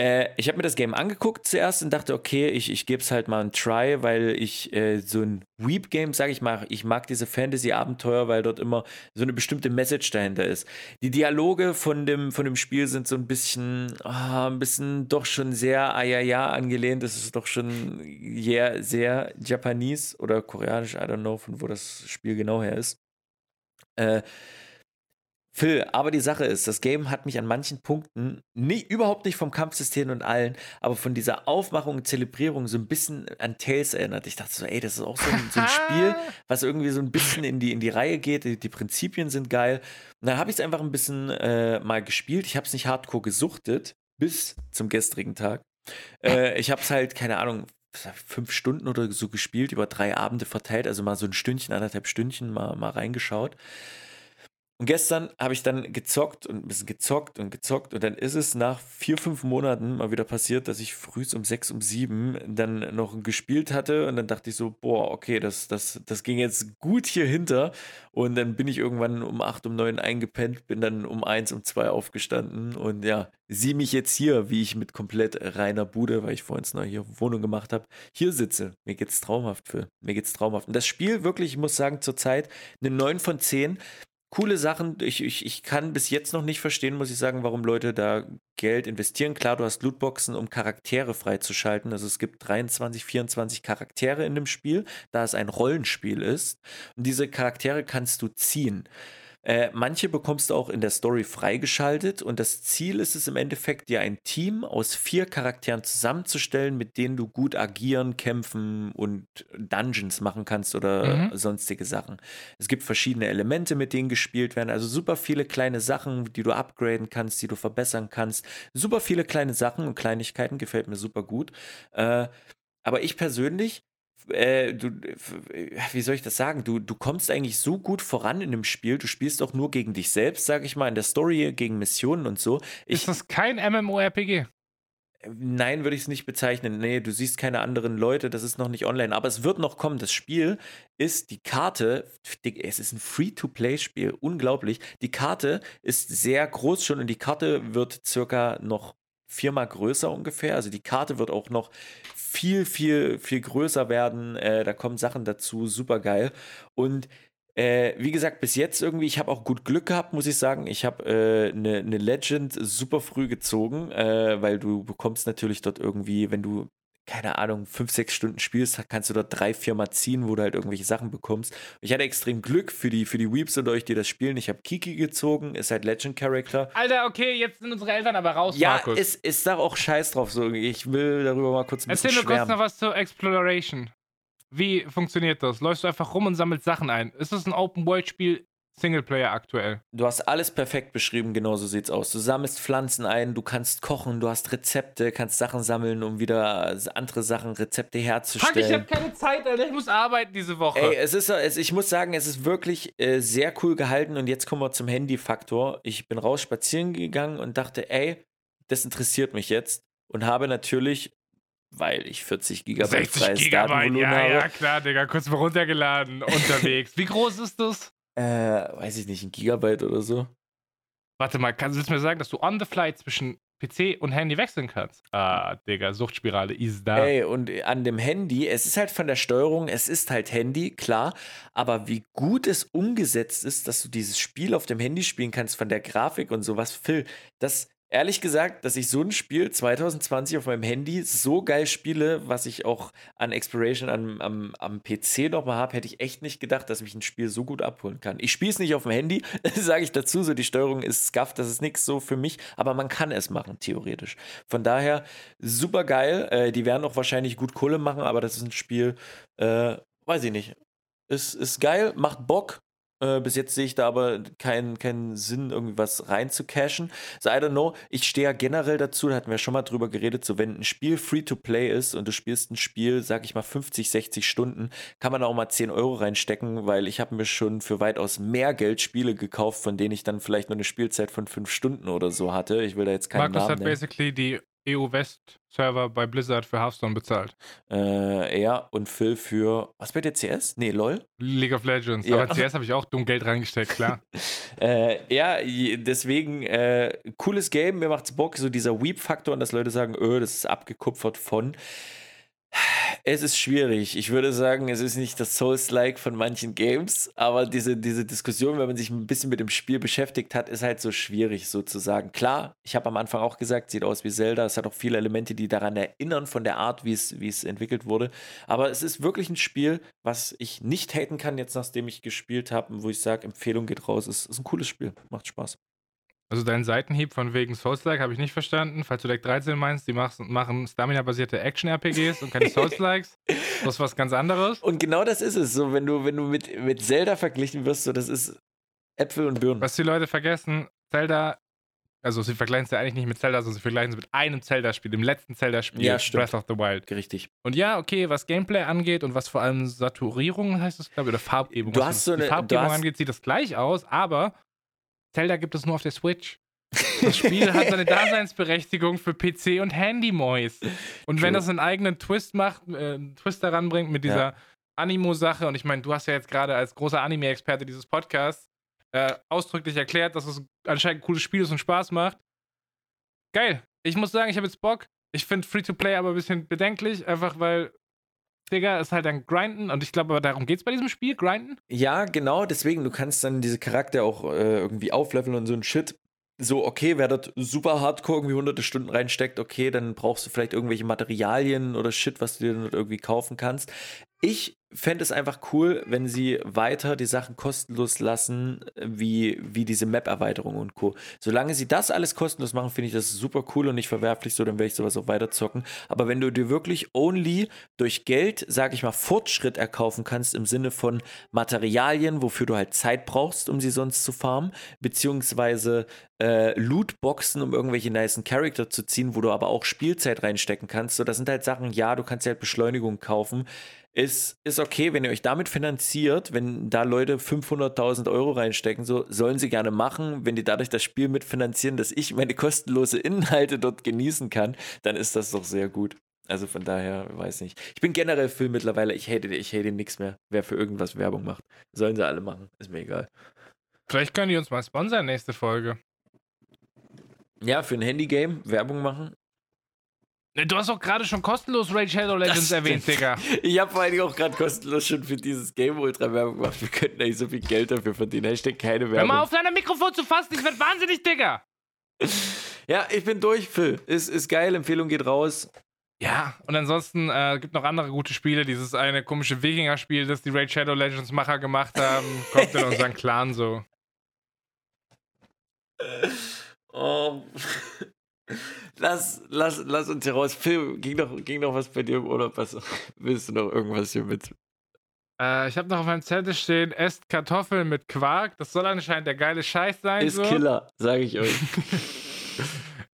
Äh, ich habe mir das Game angeguckt zuerst und dachte, okay, ich, ich gebe es halt mal ein Try, weil ich äh, so ein Weep-Game, sage ich mal, ich mag diese Fantasy-Abenteuer, weil dort immer so eine bestimmte Message dahinter ist. Die Dialoge von dem, von dem Spiel sind so ein bisschen, oh, ein bisschen doch schon sehr Ayaya angelehnt. Das ist doch schon sehr, sehr Japanese oder koreanisch, I don't know, von wo das Spiel genau her ist. Äh, Phil, aber die Sache ist, das Game hat mich an manchen Punkten nie, überhaupt nicht vom Kampfsystem und allen, aber von dieser Aufmachung und Zelebrierung so ein bisschen an Tales erinnert. Ich dachte so, ey, das ist auch so ein, so ein Spiel, was irgendwie so ein bisschen in die, in die Reihe geht. Die, die Prinzipien sind geil. Und dann habe ich es einfach ein bisschen äh, mal gespielt. Ich habe es nicht hardcore gesuchtet, bis zum gestrigen Tag. Äh, ich habe es halt, keine Ahnung, fünf Stunden oder so gespielt, über drei Abende verteilt, also mal so ein Stündchen, anderthalb Stündchen mal, mal reingeschaut. Und gestern habe ich dann gezockt und ein bisschen gezockt und gezockt und dann ist es nach vier, fünf Monaten mal wieder passiert, dass ich früh um sechs, um sieben dann noch gespielt hatte und dann dachte ich so, boah, okay, das, das, das ging jetzt gut hier hinter und dann bin ich irgendwann um acht, um neun eingepennt, bin dann um eins, um zwei aufgestanden und ja, sieh mich jetzt hier, wie ich mit komplett reiner Bude, weil ich vorhin noch hier Wohnung gemacht habe, hier sitze. Mir geht's traumhaft für. Mir geht's traumhaft. Und das Spiel wirklich, ich muss sagen, zurzeit eine 9 von 10 coole Sachen. Ich, ich, ich kann bis jetzt noch nicht verstehen, muss ich sagen, warum Leute da Geld investieren. Klar, du hast Lootboxen, um Charaktere freizuschalten. Also es gibt 23, 24 Charaktere in dem Spiel, da es ein Rollenspiel ist. Und diese Charaktere kannst du ziehen. Äh, manche bekommst du auch in der Story freigeschaltet und das Ziel ist es im Endeffekt, dir ein Team aus vier Charakteren zusammenzustellen, mit denen du gut agieren, kämpfen und Dungeons machen kannst oder mhm. sonstige Sachen. Es gibt verschiedene Elemente, mit denen gespielt werden, also super viele kleine Sachen, die du upgraden kannst, die du verbessern kannst. Super viele kleine Sachen und Kleinigkeiten, gefällt mir super gut. Äh, aber ich persönlich äh, du, wie soll ich das sagen? Du, du kommst eigentlich so gut voran in dem Spiel. Du spielst auch nur gegen dich selbst, sag ich mal, in der Story, gegen Missionen und so. Ich, ist das kein MMORPG? Nein, würde ich es nicht bezeichnen. Nee, du siehst keine anderen Leute, das ist noch nicht online. Aber es wird noch kommen. Das Spiel ist die Karte, es ist ein Free-to-Play-Spiel, unglaublich. Die Karte ist sehr groß schon und die Karte wird circa noch viermal größer ungefähr. Also die Karte wird auch noch viel, viel, viel größer werden. Äh, da kommen Sachen dazu, super geil. Und äh, wie gesagt, bis jetzt irgendwie, ich habe auch gut Glück gehabt, muss ich sagen. Ich habe eine äh, ne Legend super früh gezogen, äh, weil du bekommst natürlich dort irgendwie, wenn du keine Ahnung, fünf, sechs Stunden spielst, kannst du dort drei, vier Mal ziehen, wo du halt irgendwelche Sachen bekommst. Ich hatte extrem Glück für die, für die Weeps und euch, die das spielen. Ich habe Kiki gezogen, ist halt Legend Character. Alter, okay, jetzt sind unsere Eltern aber raus, ja, Markus. Ja, ist, ist da auch scheiß drauf. So. Ich will darüber mal kurz ein Erzähl bisschen Erzähl mir kurz noch was zur Exploration. Wie funktioniert das? Läufst du einfach rum und sammelst Sachen ein? Ist das ein Open-World-Spiel Singleplayer aktuell. Du hast alles perfekt beschrieben, genau so sieht's aus. Du sammelst Pflanzen ein, du kannst kochen, du hast Rezepte, kannst Sachen sammeln, um wieder andere Sachen, Rezepte herzustellen. Fuck, ich habe keine Zeit, Alter. Ich muss arbeiten diese Woche. Ey, es ist, es, ich muss sagen, es ist wirklich äh, sehr cool gehalten und jetzt kommen wir zum Handy-Faktor. Ich bin raus spazieren gegangen und dachte, ey, das interessiert mich jetzt und habe natürlich weil ich 40 Gigabyte 60 Gigabyte, ja, habe. ja, klar, Digga, kurz mal runtergeladen, unterwegs. Wie groß ist das? Äh, weiß ich nicht, ein Gigabyte oder so. Warte mal, kannst du mir sagen, dass du on the fly zwischen PC und Handy wechseln kannst? Ah, Digga, Suchtspirale ist da. Ey, und an dem Handy, es ist halt von der Steuerung, es ist halt Handy, klar, aber wie gut es umgesetzt ist, dass du dieses Spiel auf dem Handy spielen kannst, von der Grafik und sowas, Phil, das ehrlich gesagt, dass ich so ein Spiel 2020 auf meinem Handy so geil spiele, was ich auch an Exploration am, am, am PC nochmal habe, hätte ich echt nicht gedacht, dass mich ein Spiel so gut abholen kann. Ich spiele es nicht auf dem Handy, sage ich dazu, so die Steuerung ist scuffed, das ist nichts so für mich, aber man kann es machen, theoretisch. Von daher super geil. Äh, die werden auch wahrscheinlich gut Kohle machen, aber das ist ein Spiel, äh, weiß ich nicht. Ist, ist geil, macht Bock, äh, bis jetzt sehe ich da aber keinen keinen Sinn, irgendwas reinzucashen. So, I don't know. Ich stehe ja generell dazu, da hatten wir schon mal drüber geredet, so wenn ein Spiel Free-to-Play ist und du spielst ein Spiel, sag ich mal 50, 60 Stunden, kann man auch mal 10 Euro reinstecken, weil ich habe mir schon für weitaus mehr Geld Spiele gekauft, von denen ich dann vielleicht nur eine Spielzeit von 5 Stunden oder so hatte. Ich will da jetzt keinen Markus Namen hat nennen. basically die EU West Server bei Blizzard für Hearthstone bezahlt. Äh, er und Phil für, was bei der CS? Nee, LOL? League of Legends. Ja. Aber CS habe ich auch dumm Geld reingesteckt, klar. Äh, ja, deswegen, äh, cooles Game, mir macht's Bock, so dieser Weep-Faktor und dass Leute sagen, öh, das ist abgekupfert von. Es ist schwierig. Ich würde sagen, es ist nicht das Souls-like von manchen Games, aber diese, diese Diskussion, wenn man sich ein bisschen mit dem Spiel beschäftigt hat, ist halt so schwierig sozusagen. Klar, ich habe am Anfang auch gesagt, sieht aus wie Zelda. Es hat auch viele Elemente, die daran erinnern, von der Art, wie es, wie es entwickelt wurde. Aber es ist wirklich ein Spiel, was ich nicht haten kann, jetzt nachdem ich gespielt habe, und wo ich sage, Empfehlung geht raus. Es ist ein cooles Spiel. Macht Spaß. Also deinen Seitenhieb von wegen Souls-like habe ich nicht verstanden. Falls du Deck 13 meinst, die machen Stamina-basierte Action-RPGs und keine Souls-likes. Das ist was ganz anderes. Und genau das ist es. So, wenn du, wenn du mit, mit Zelda verglichen wirst, so, das ist Äpfel und Birnen. Was die Leute vergessen, Zelda, also sie vergleichen es ja eigentlich nicht mit Zelda, sondern sie vergleichen es mit einem Zelda-Spiel, dem letzten Zelda-Spiel, Ja. Breath of the Wild. Richtig. Und ja, okay, was Gameplay angeht und was vor allem Saturierung heißt es, glaube ich, oder Farbgebung. Du hast so eine- Farbgebung hast- angeht, sieht das gleich aus, aber Zelda gibt es nur auf der Switch. Das Spiel hat seine Daseinsberechtigung für PC und Handy-Mois. Und wenn True. das einen eigenen Twist macht, äh, einen Twist daran bringt mit dieser Animo-Sache, und ich meine, du hast ja jetzt gerade als großer Anime-Experte dieses Podcasts äh, ausdrücklich erklärt, dass es anscheinend ein cooles Spiel ist und Spaß macht. Geil. Ich muss sagen, ich habe jetzt Bock. Ich finde Free-to-Play aber ein bisschen bedenklich, einfach weil, Digga, ist halt ein Grinden und ich glaube, darum geht es bei diesem Spiel, Grinden. Ja, genau, deswegen, du kannst dann diese Charakter auch äh, irgendwie aufleveln und so ein Shit. So, okay, wer dort super hardcore irgendwie hunderte Stunden reinsteckt, okay, dann brauchst du vielleicht irgendwelche Materialien oder Shit, was du dir dort irgendwie kaufen kannst. Ich fände es einfach cool, wenn sie weiter die Sachen kostenlos lassen, wie, wie diese Map-Erweiterung und Co. Solange sie das alles kostenlos machen, finde ich das super cool und nicht verwerflich, so dann werde ich sowas auch weiter zocken. Aber wenn du dir wirklich only durch Geld, sag ich mal, Fortschritt erkaufen kannst, im Sinne von Materialien, wofür du halt Zeit brauchst, um sie sonst zu farmen, beziehungsweise äh, Lootboxen, um irgendwelche nicen Charakter zu ziehen, wo du aber auch Spielzeit reinstecken kannst. So, das sind halt Sachen, ja, du kannst dir halt Beschleunigung kaufen. Ist, ist okay, wenn ihr euch damit finanziert, wenn da Leute 500.000 Euro reinstecken, so sollen sie gerne machen. Wenn die dadurch das Spiel mitfinanzieren, dass ich meine kostenlose Inhalte dort genießen kann, dann ist das doch sehr gut. Also von daher, weiß nicht. Ich bin generell Film mittlerweile, ich hate, ich hate nichts mehr, wer für irgendwas Werbung macht. Sollen sie alle machen, ist mir egal. Vielleicht können die uns mal sponsern nächste Folge. Ja, für ein Handygame Werbung machen. Du hast doch gerade schon kostenlos Raid Shadow Legends erwähnt, Digga. Ich habe vor allen Dingen auch gerade kostenlos schon für dieses Game Ultra Werbung gemacht. Wir könnten eigentlich so viel Geld dafür verdienen. Hashtag keine Hör Werbung. mal auf, dein Mikrofon zu fassen, ich werd wahnsinnig, Digga. Ja, ich bin durch, Phil. Ist, ist geil, Empfehlung geht raus. Ja, und ansonsten äh, gibt noch andere gute Spiele. Dieses eine komische Wikinger-Spiel, das die Raid Shadow Legends Macher gemacht haben, kommt in unseren Clan so. Oh. Lass, lass, lass uns hier raus. Phil, ging noch, ging noch was bei dir im Urlaub? Was, willst du noch irgendwas hier mit? Äh, ich habe noch auf meinem Zettel stehen, esst Kartoffeln mit Quark. Das soll anscheinend der geile Scheiß sein. Ist so. Killer, sage ich euch.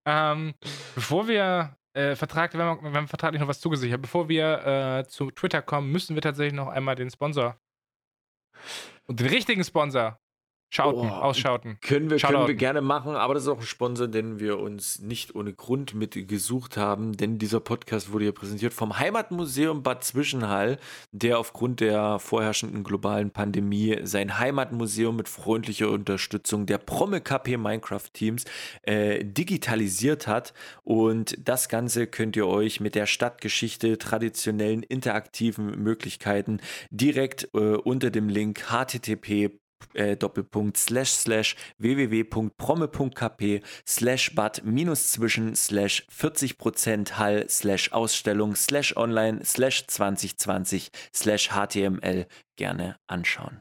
Ähm, bevor wir äh, Vertrag, wir haben, wir haben vertraglich noch was zugesichert. Bevor wir äh, zu Twitter kommen, müssen wir tatsächlich noch einmal den Sponsor und den richtigen Sponsor schauten, Oh, ausschauten. Können wir, können wir gerne machen, aber das ist auch ein Sponsor, den wir uns nicht ohne Grund mit gesucht haben, denn dieser Podcast wurde hier präsentiert vom Heimatmuseum Bad Zwischenhall, der aufgrund der vorherrschenden globalen Pandemie sein Heimatmuseum mit freundlicher Unterstützung der Promme KP Minecraft Teams äh, digitalisiert hat und das Ganze könnt ihr euch mit der Stadtgeschichte, traditionellen interaktiven Möglichkeiten direkt äh, unter dem Link http äh, Doppelpunkt slash slash www.promme.kp slash bad minus zwischen slash 40% Hall slash Ausstellung slash online slash 2020 slash HTML gerne anschauen.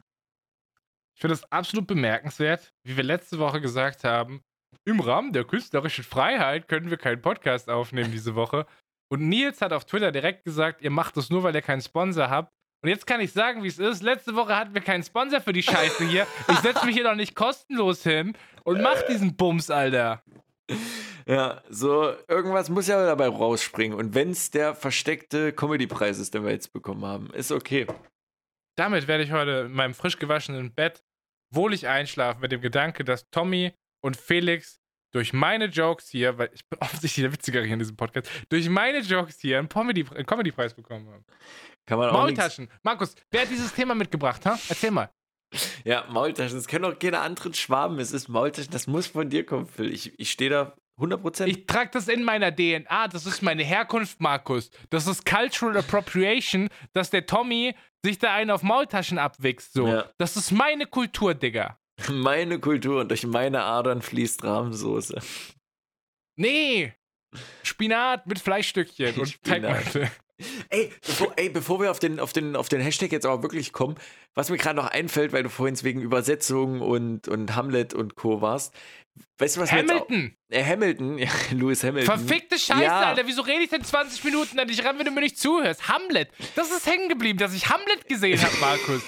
Ich finde es absolut bemerkenswert, wie wir letzte Woche gesagt haben, im Rahmen der künstlerischen Freiheit können wir keinen Podcast aufnehmen diese Woche. Und Nils hat auf Twitter direkt gesagt, ihr macht das nur, weil ihr keinen Sponsor habt. Und jetzt kann ich sagen, wie es ist. Letzte Woche hatten wir keinen Sponsor für die Scheiße hier. Ich setze mich hier doch nicht kostenlos hin und mach diesen Bums, Alter. Ja, so irgendwas muss ja dabei rausspringen. Und wenn es der versteckte Comedy-Preis ist, den wir jetzt bekommen haben, ist okay. Damit werde ich heute in meinem frisch gewaschenen Bett wohlig einschlafen mit dem Gedanke, dass Tommy und Felix durch meine Jokes hier, weil ich bin offensichtlich der Witzigere hier in diesem Podcast, durch meine Jokes hier einen Comedy- einen Comedy-Preis bekommen habe. Kann man auch. Maultaschen. Markus, wer hat dieses Thema mitgebracht, ha? Erzähl mal. Ja, Maultaschen. Das können auch keine anderen Schwaben. Es ist Maultaschen. Das muss von dir kommen, Phil. Ich, ich stehe da 100%. Ich trage das in meiner DNA. Das ist meine Herkunft, Markus. Das ist Cultural Appropriation, dass der Tommy sich da einen auf Maultaschen abwichst. So. Ja. Das ist meine Kultur, Digga. meine Kultur und durch meine Adern fließt Rahmsoße. Nee. Spinat mit Fleischstückchen und Spinat. Ey bevor, ey, bevor wir auf den, auf, den, auf den Hashtag jetzt aber wirklich kommen, was mir gerade noch einfällt, weil du vorhin wegen Übersetzung und, und Hamlet und Co. warst. Weißt du, was jetzt auch, Hamilton. äh, Hamilton, ja, Lewis Hamilton. Verfickte Scheiße, Ja. Alter. Wieso rede ich denn 20 Minuten an dich ran, wenn du mir nicht zuhörst? Hamlet. Das ist hängen geblieben, dass ich Hamlet gesehen habe, Markus.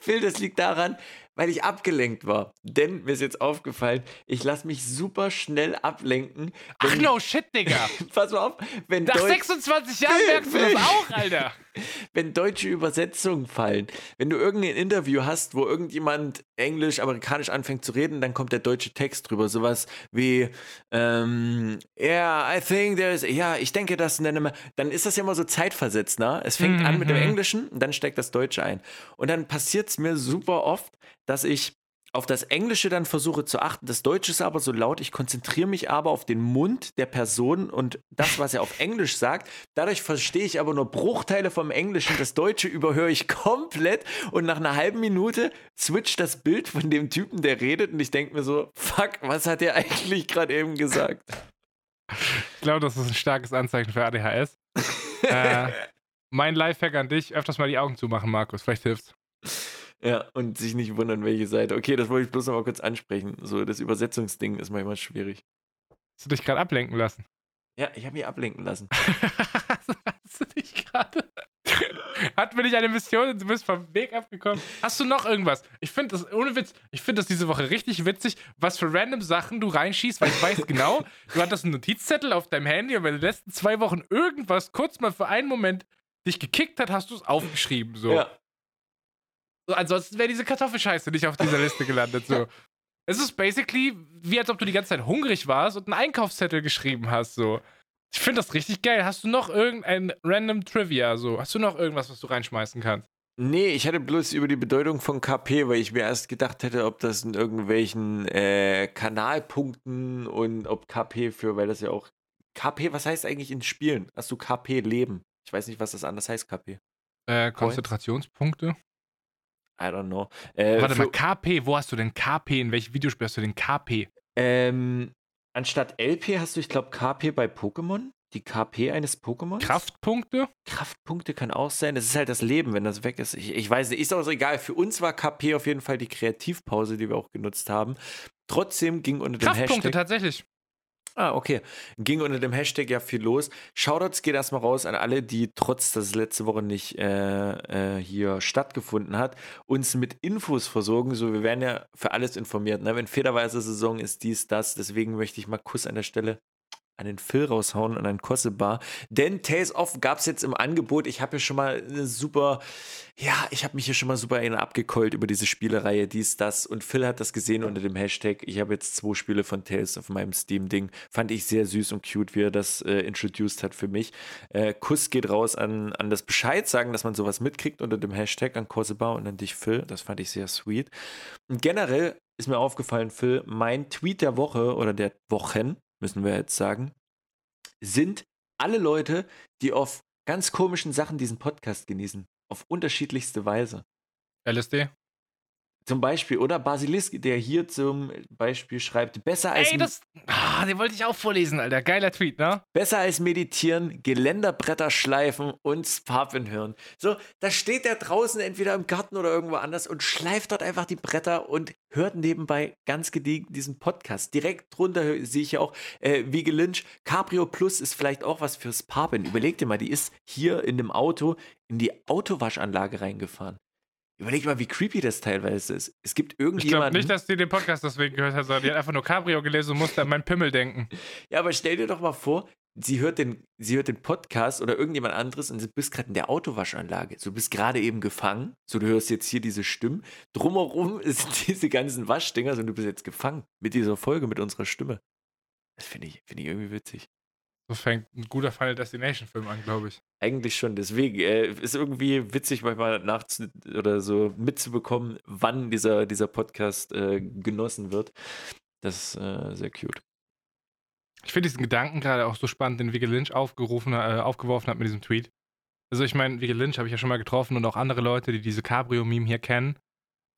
Phil, das liegt daran, weil ich abgelenkt war. Denn mir ist jetzt aufgefallen, ich lasse mich super schnell ablenken. Ach no shit, Digga. Pass mal auf, wenn, Nach Deutsch, 26 Jahren merkst du das auch, Alter. wenn deutsche Übersetzungen fallen. Wenn du irgendein Interview hast, wo irgendjemand Englisch, Amerikanisch anfängt zu reden, dann kommt der deutsche Text drüber. Sowas wie, ähm, yeah, I think there's, ja, ich denke, das, dann dann ist das ja immer so zeitversetzt, ne? Es fängt an mit dem Mhm. Englischen und dann steckt das Deutsche ein. Und dann passiert es mir super oft, dass ich auf das Englische dann versuche zu achten. Das Deutsche ist aber so laut. Ich konzentriere mich aber auf den Mund der Person und das, was er auf Englisch sagt. Dadurch verstehe ich aber nur Bruchteile vom Englischen. Das Deutsche überhöre ich komplett und nach einer halben Minute switcht das Bild von dem Typen, der redet und ich denke mir so, fuck, was hat er eigentlich gerade eben gesagt? Ich glaube, das ist ein starkes Anzeichen für ADHS. äh, mein Lifehack an dich, öfters mal die Augen zumachen, Markus. Vielleicht hilft's. Ja, und sich nicht wundern, welche Seite. Okay, das wollte ich bloß noch mal kurz ansprechen. So, das Übersetzungsding ist manchmal schwierig. Hast du dich gerade ablenken lassen? Ja, ich habe mich ablenken lassen. Hast du dich gerade. Hatten wir nicht eine Mission und du bist vom Weg abgekommen? Hast du noch irgendwas? Ich finde das, ohne Witz, ich finde das diese Woche richtig witzig, was für random Sachen du reinschießt, weil ich weiß genau, du hattest einen Notizzettel auf deinem Handy und wenn in den letzten zwei Wochen irgendwas kurz mal für einen Moment dich gekickt hat, hast du es aufgeschrieben. So. Ja. So, Ansonsten wäre diese Kartoffelscheiße nicht auf dieser Liste gelandet. So. Es ist basically wie als ob du die ganze Zeit hungrig warst und einen Einkaufszettel geschrieben hast. So. Ich finde das richtig geil. Hast du noch irgendein random Trivia? So? Hast du noch irgendwas, was du reinschmeißen kannst? Nee, ich hatte bloß über die Bedeutung von KP, weil ich mir erst gedacht hätte, ob das in irgendwelchen äh, Kanalpunkten und ob KP für, weil das ja auch. KP, was heißt eigentlich in Spielen? Hast du KP Leben? Ich weiß nicht, was das anders heißt, KP. Äh, Konzentrationspunkte? I don't know. Äh, Warte mal, KP, wo hast du denn KP? In welchem Videospiel hast du denn KP? Ähm, anstatt LP hast du, ich glaube, KP bei Pokémon. Die KP eines Pokémons. Kraftpunkte? Kraftpunkte kann auch sein. Das ist halt das Leben, wenn das weg ist. Ich, ich weiß nicht, ist auch so egal. Für uns war KP auf jeden Fall die Kreativpause, die wir auch genutzt haben. Trotzdem ging unter dem Kraftpunkte, Hashtag. tatsächlich. Ah, okay. Ging unter dem Hashtag ja viel los. Shoutouts geht erstmal raus an alle, die trotz, dass es letzte Woche nicht äh, äh, hier stattgefunden hat, uns mit Infos versorgen. So, wir werden ja für alles informiert. Ne? Wenn Federweise Saison ist, dies, das. Deswegen möchte ich mal Kuss an der Stelle an den Phil raushauen und an Kossebar. Denn Tales of gab es jetzt im Angebot. Ich habe hier schon mal eine super, ja, ich habe mich hier schon mal super in abgekeult über diese Spielereihe, dies, das. Und Phil hat das gesehen unter dem Hashtag. Ich habe jetzt zwei Spiele von Tales auf meinem Steam-Ding. Fand ich sehr süß und cute, wie er das äh, introduced hat für mich. Äh, Kuss geht raus an, an das Bescheid sagen, dass man sowas mitkriegt unter dem Hashtag an Kossebar und an dich, Phil. Das fand ich sehr sweet. Und generell ist mir aufgefallen, Phil, mein Tweet der Woche oder der Wochen, müssen wir jetzt sagen, sind alle Leute, die auf ganz komischen Sachen diesen Podcast genießen. Auf unterschiedlichste Weise. LSD? Zum Beispiel, oder Basilisk, der hier zum Beispiel schreibt, besser als, Ey, das. Ah, den wollte ich auch vorlesen, Alter. Geiler Tweet, ne? besser als meditieren, Geländerbretter schleifen und Sparpin hören. So, da steht der draußen entweder im Garten oder irgendwo anders und schleift dort einfach die Bretter und hört nebenbei ganz gediegen diesen Podcast. Direkt drunter sehe ich ja auch, äh, wie Lynch, Cabrio Plus ist vielleicht auch was fürs Sparpin. Überleg dir mal, die ist hier in dem Auto in die Autowaschanlage reingefahren. Überleg mal, wie creepy das teilweise ist. Es gibt Ich glaube irgendjemanden. nicht, dass die den Podcast deswegen gehört hat, sondern die hat einfach nur Cabrio gelesen und musste an meinen Pimmel denken. Ja, aber stell dir doch mal vor, sie hört den, sie hört den Podcast oder irgendjemand anderes und du bist gerade in der Autowaschanlage. So, du bist gerade eben gefangen. So, du hörst jetzt hier diese Stimmen. Drumherum sind diese ganzen Waschdinger und du bist jetzt gefangen mit dieser Folge, mit unserer Stimme. Das finde ich, find ich irgendwie witzig. So fängt ein guter Final Destination-Film an, glaube ich. Eigentlich schon, deswegen äh, ist irgendwie witzig, manchmal nachts oder so mitzubekommen, wann dieser, dieser Podcast äh, genossen wird. Das ist äh, sehr cute. Ich finde diesen Gedanken gerade auch so spannend, den Vigil Lynch aufgerufen, äh, aufgeworfen hat mit diesem Tweet. Also ich meine, Vigil Lynch habe ich ja schon mal getroffen und auch andere Leute, die diese Cabrio-Meme hier kennen.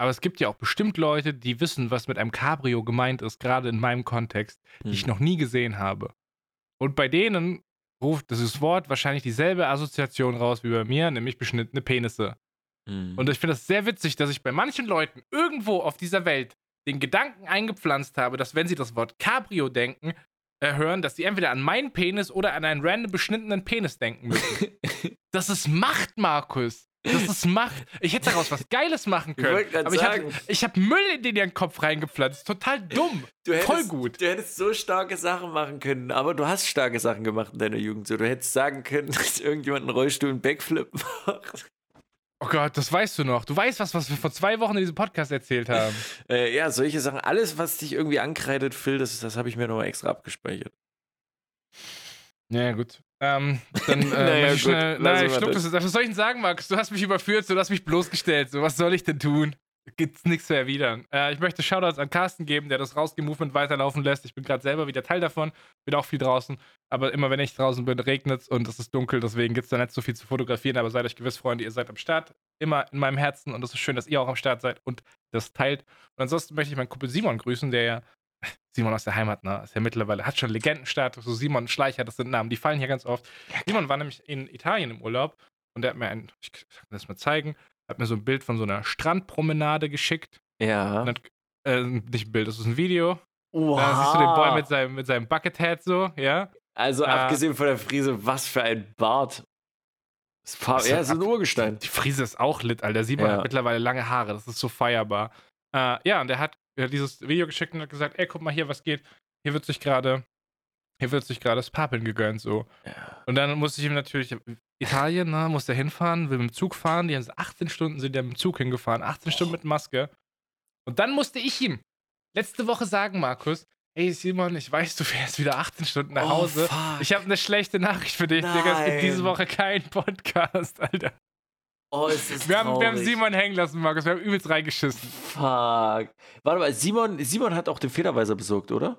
Aber es gibt ja auch bestimmt Leute, die wissen, was mit einem Cabrio gemeint ist, gerade in meinem Kontext, die ich Hm. noch nie gesehen habe. Und bei denen ruft dieses Wort wahrscheinlich dieselbe Assoziation raus wie bei mir, nämlich beschnittene Penisse. Hm. Und ich finde das sehr witzig, dass ich bei manchen Leuten irgendwo auf dieser Welt den Gedanken eingepflanzt habe, dass wenn sie das Wort Cabrio denken, äh, hören, dass sie entweder an meinen Penis oder an einen random beschnittenen Penis denken müssen. das ist Macht, Markus. Das ist Macht. Ich hätte daraus was Geiles machen Ich können. grad aber ich habe ich hab Müll in den ihren Kopf reingepflanzt. Total dumm. Du hättest, Voll gut. Du hättest so starke Sachen machen können, aber du hast starke Sachen gemacht in deiner Jugend. So, du hättest sagen können, dass irgendjemand einen Rollstuhl einen Backflip macht. Oh Gott, das weißt du noch. Du weißt was, was wir vor zwei Wochen in diesem Podcast erzählt haben. Äh, ja, solche Sachen. Alles, was dich irgendwie ankreidet, Phil, das, das habe ich mir nochmal extra abgespeichert. Ja, gut. Ähm, dann äh, Naja, ich schnell. Nein, ich schluck das. jetzt. Was soll ich denn sagen, Max? Du hast mich überführt, du hast mich bloßgestellt. So, was soll ich denn tun? Gibt's nichts zu erwidern. Äh, ich möchte Shoutouts an Carsten geben, der das Rausge-Movement weiterlaufen lässt. Ich bin gerade selber wieder Teil davon, bin auch viel draußen. Aber immer wenn ich draußen bin, regnet es und es ist dunkel. Deswegen gibt es da nicht so viel zu fotografieren. Aber seid euch gewiss, Freunde, ihr seid am Start. Immer in meinem Herzen. Und es ist schön, dass ihr auch am Start seid und das teilt. Und ansonsten möchte ich meinen Kumpel Simon grüßen, der ja Simon aus der Heimat, ne? Ist ja mittlerweile, hat schon Legendenstatus. So Simon Schleicher, das sind Namen, die fallen hier ganz oft. Simon war nämlich in Italien im Urlaub und der hat mir ein, ich kann das mal zeigen, hat mir so ein Bild von so einer Strandpromenade geschickt. Ja. Hat, äh, nicht ein Bild, das ist ein Video. Wow. Da siehst du den Boy mit seinem, mit seinem Buckethead so, ja. also, äh, abgesehen von der Frise, was für ein Bart. Das Das ja, so ein Urgestein. Die Frise ist auch lit, Alter. Simon Ja. hat mittlerweile lange Haare, das ist so feierbar. Äh, ja, und der hat, er hat dieses Video geschickt und hat gesagt, ey, guck mal hier, was geht. Hier wird sich gerade, hier wird sich gerade das Papeln gegönnt, so. Ja. Und dann musste ich ihm natürlich, Italien, ne, muss er hinfahren, will mit dem Zug fahren. Die haben so 18 Stunden sind ja mit dem Zug hingefahren, 18 Stunden mit Maske. Und dann musste ich ihm letzte Woche sagen, Markus, ey Simon, ich weiß, du fährst wieder 18 Stunden nach Oh, Hause. fuck. ich habe eine schlechte Nachricht für dich, Digga. Es gibt diese Nein. Woche keinen Podcast, Alter. Oh, ist das Wir haben, wir haben. Simon hängen lassen, Markus. Wir haben übelst reingeschissen. Fuck. Warte mal, Simon, Simon hat auch den Federweiser besorgt, oder?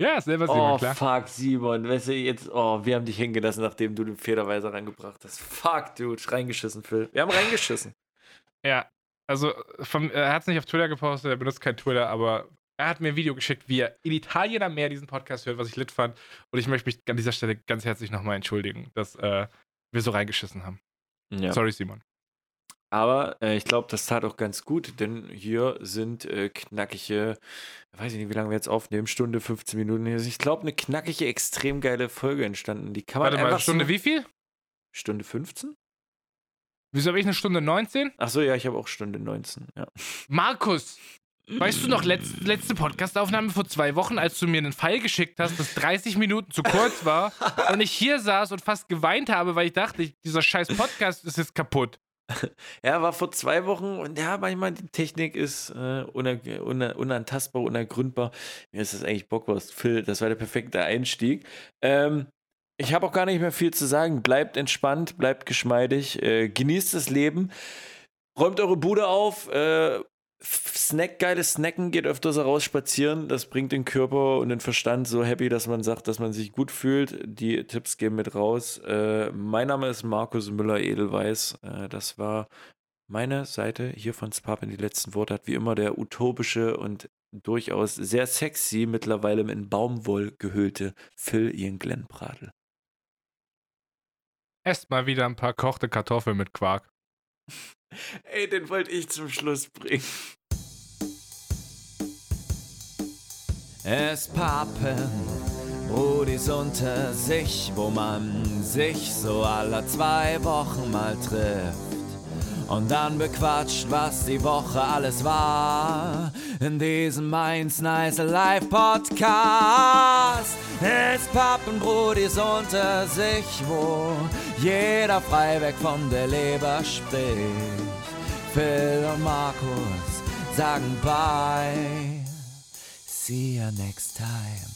Ja, selber Simon, oh, klar. fuck, Simon. Weißt du, jetzt, oh, wir haben dich hängen gelassen, nachdem du den Federweiser reingebracht hast. Fuck, dude, reingeschissen, Phil. Wir haben reingeschissen. Ja, also vom, er hat es nicht auf Twitter gepostet, er benutzt kein Twitter, aber er hat mir ein Video geschickt, wie er in Italien am Meer diesen Podcast hört, was ich lit fand. Und ich möchte mich an dieser Stelle ganz herzlich nochmal entschuldigen, dass äh, wir so reingeschissen haben. Ja. Sorry, Simon. Aber äh, ich glaube, das tat auch ganz gut, denn hier sind äh, knackige, weiß ich nicht, wie lange wir jetzt aufnehmen, Stunde, 15 Minuten. Ich glaube, eine knackige, extrem geile Folge entstanden. Die kann man Warte mal, Stunde so, wie viel? Stunde 15? Wieso habe ich eine Stunde 19? Achso, ja, ich habe auch Stunde 19, ja. Markus, weißt du noch, letz, letzte Podcastaufnahme vor zwei Wochen, als du mir einen Pfeil geschickt hast, das 30 Minuten zu kurz war und ich hier saß und fast geweint habe, weil ich dachte, dieser scheiß Podcast ist jetzt kaputt. Ja, war vor zwei Wochen und ja, manchmal die Technik ist äh, uner, uner, unantastbar, unergründbar. Mir ist das eigentlich Bockwurst. Phil, das war der perfekte Einstieg. Ähm, ich habe auch gar nicht mehr viel zu sagen. Bleibt entspannt, bleibt geschmeidig, äh, genießt das Leben, räumt eure Bude auf, äh, Snack, geiles Snacken, geht öfters raus spazieren. Das bringt den Körper und den Verstand so happy, dass man sagt, dass man sich gut fühlt. Die Tipps gehen mit raus. Äh, mein Name ist Markus Müller-Edelweiß. Äh, das war meine Seite hier von Spapin. Die letzten Worte hat wie immer der utopische und durchaus sehr sexy, mittlerweile in Baumwoll gehüllte Phil Ian Glenn Bradl. Esst mal wieder ein paar kochte Kartoffeln mit Quark. Ey, den wollte ich zum Schluss bringen. Es pappen Brudis unter sich, wo man sich so alle zwei Wochen mal trifft. Und dann bequatscht, was die Woche alles war. In diesem Mainz Nice Live Podcast ist Pappenbrudis unter sich, wo jeder frei von der Leber spricht. Phil und Markus sagen bye. See you next time.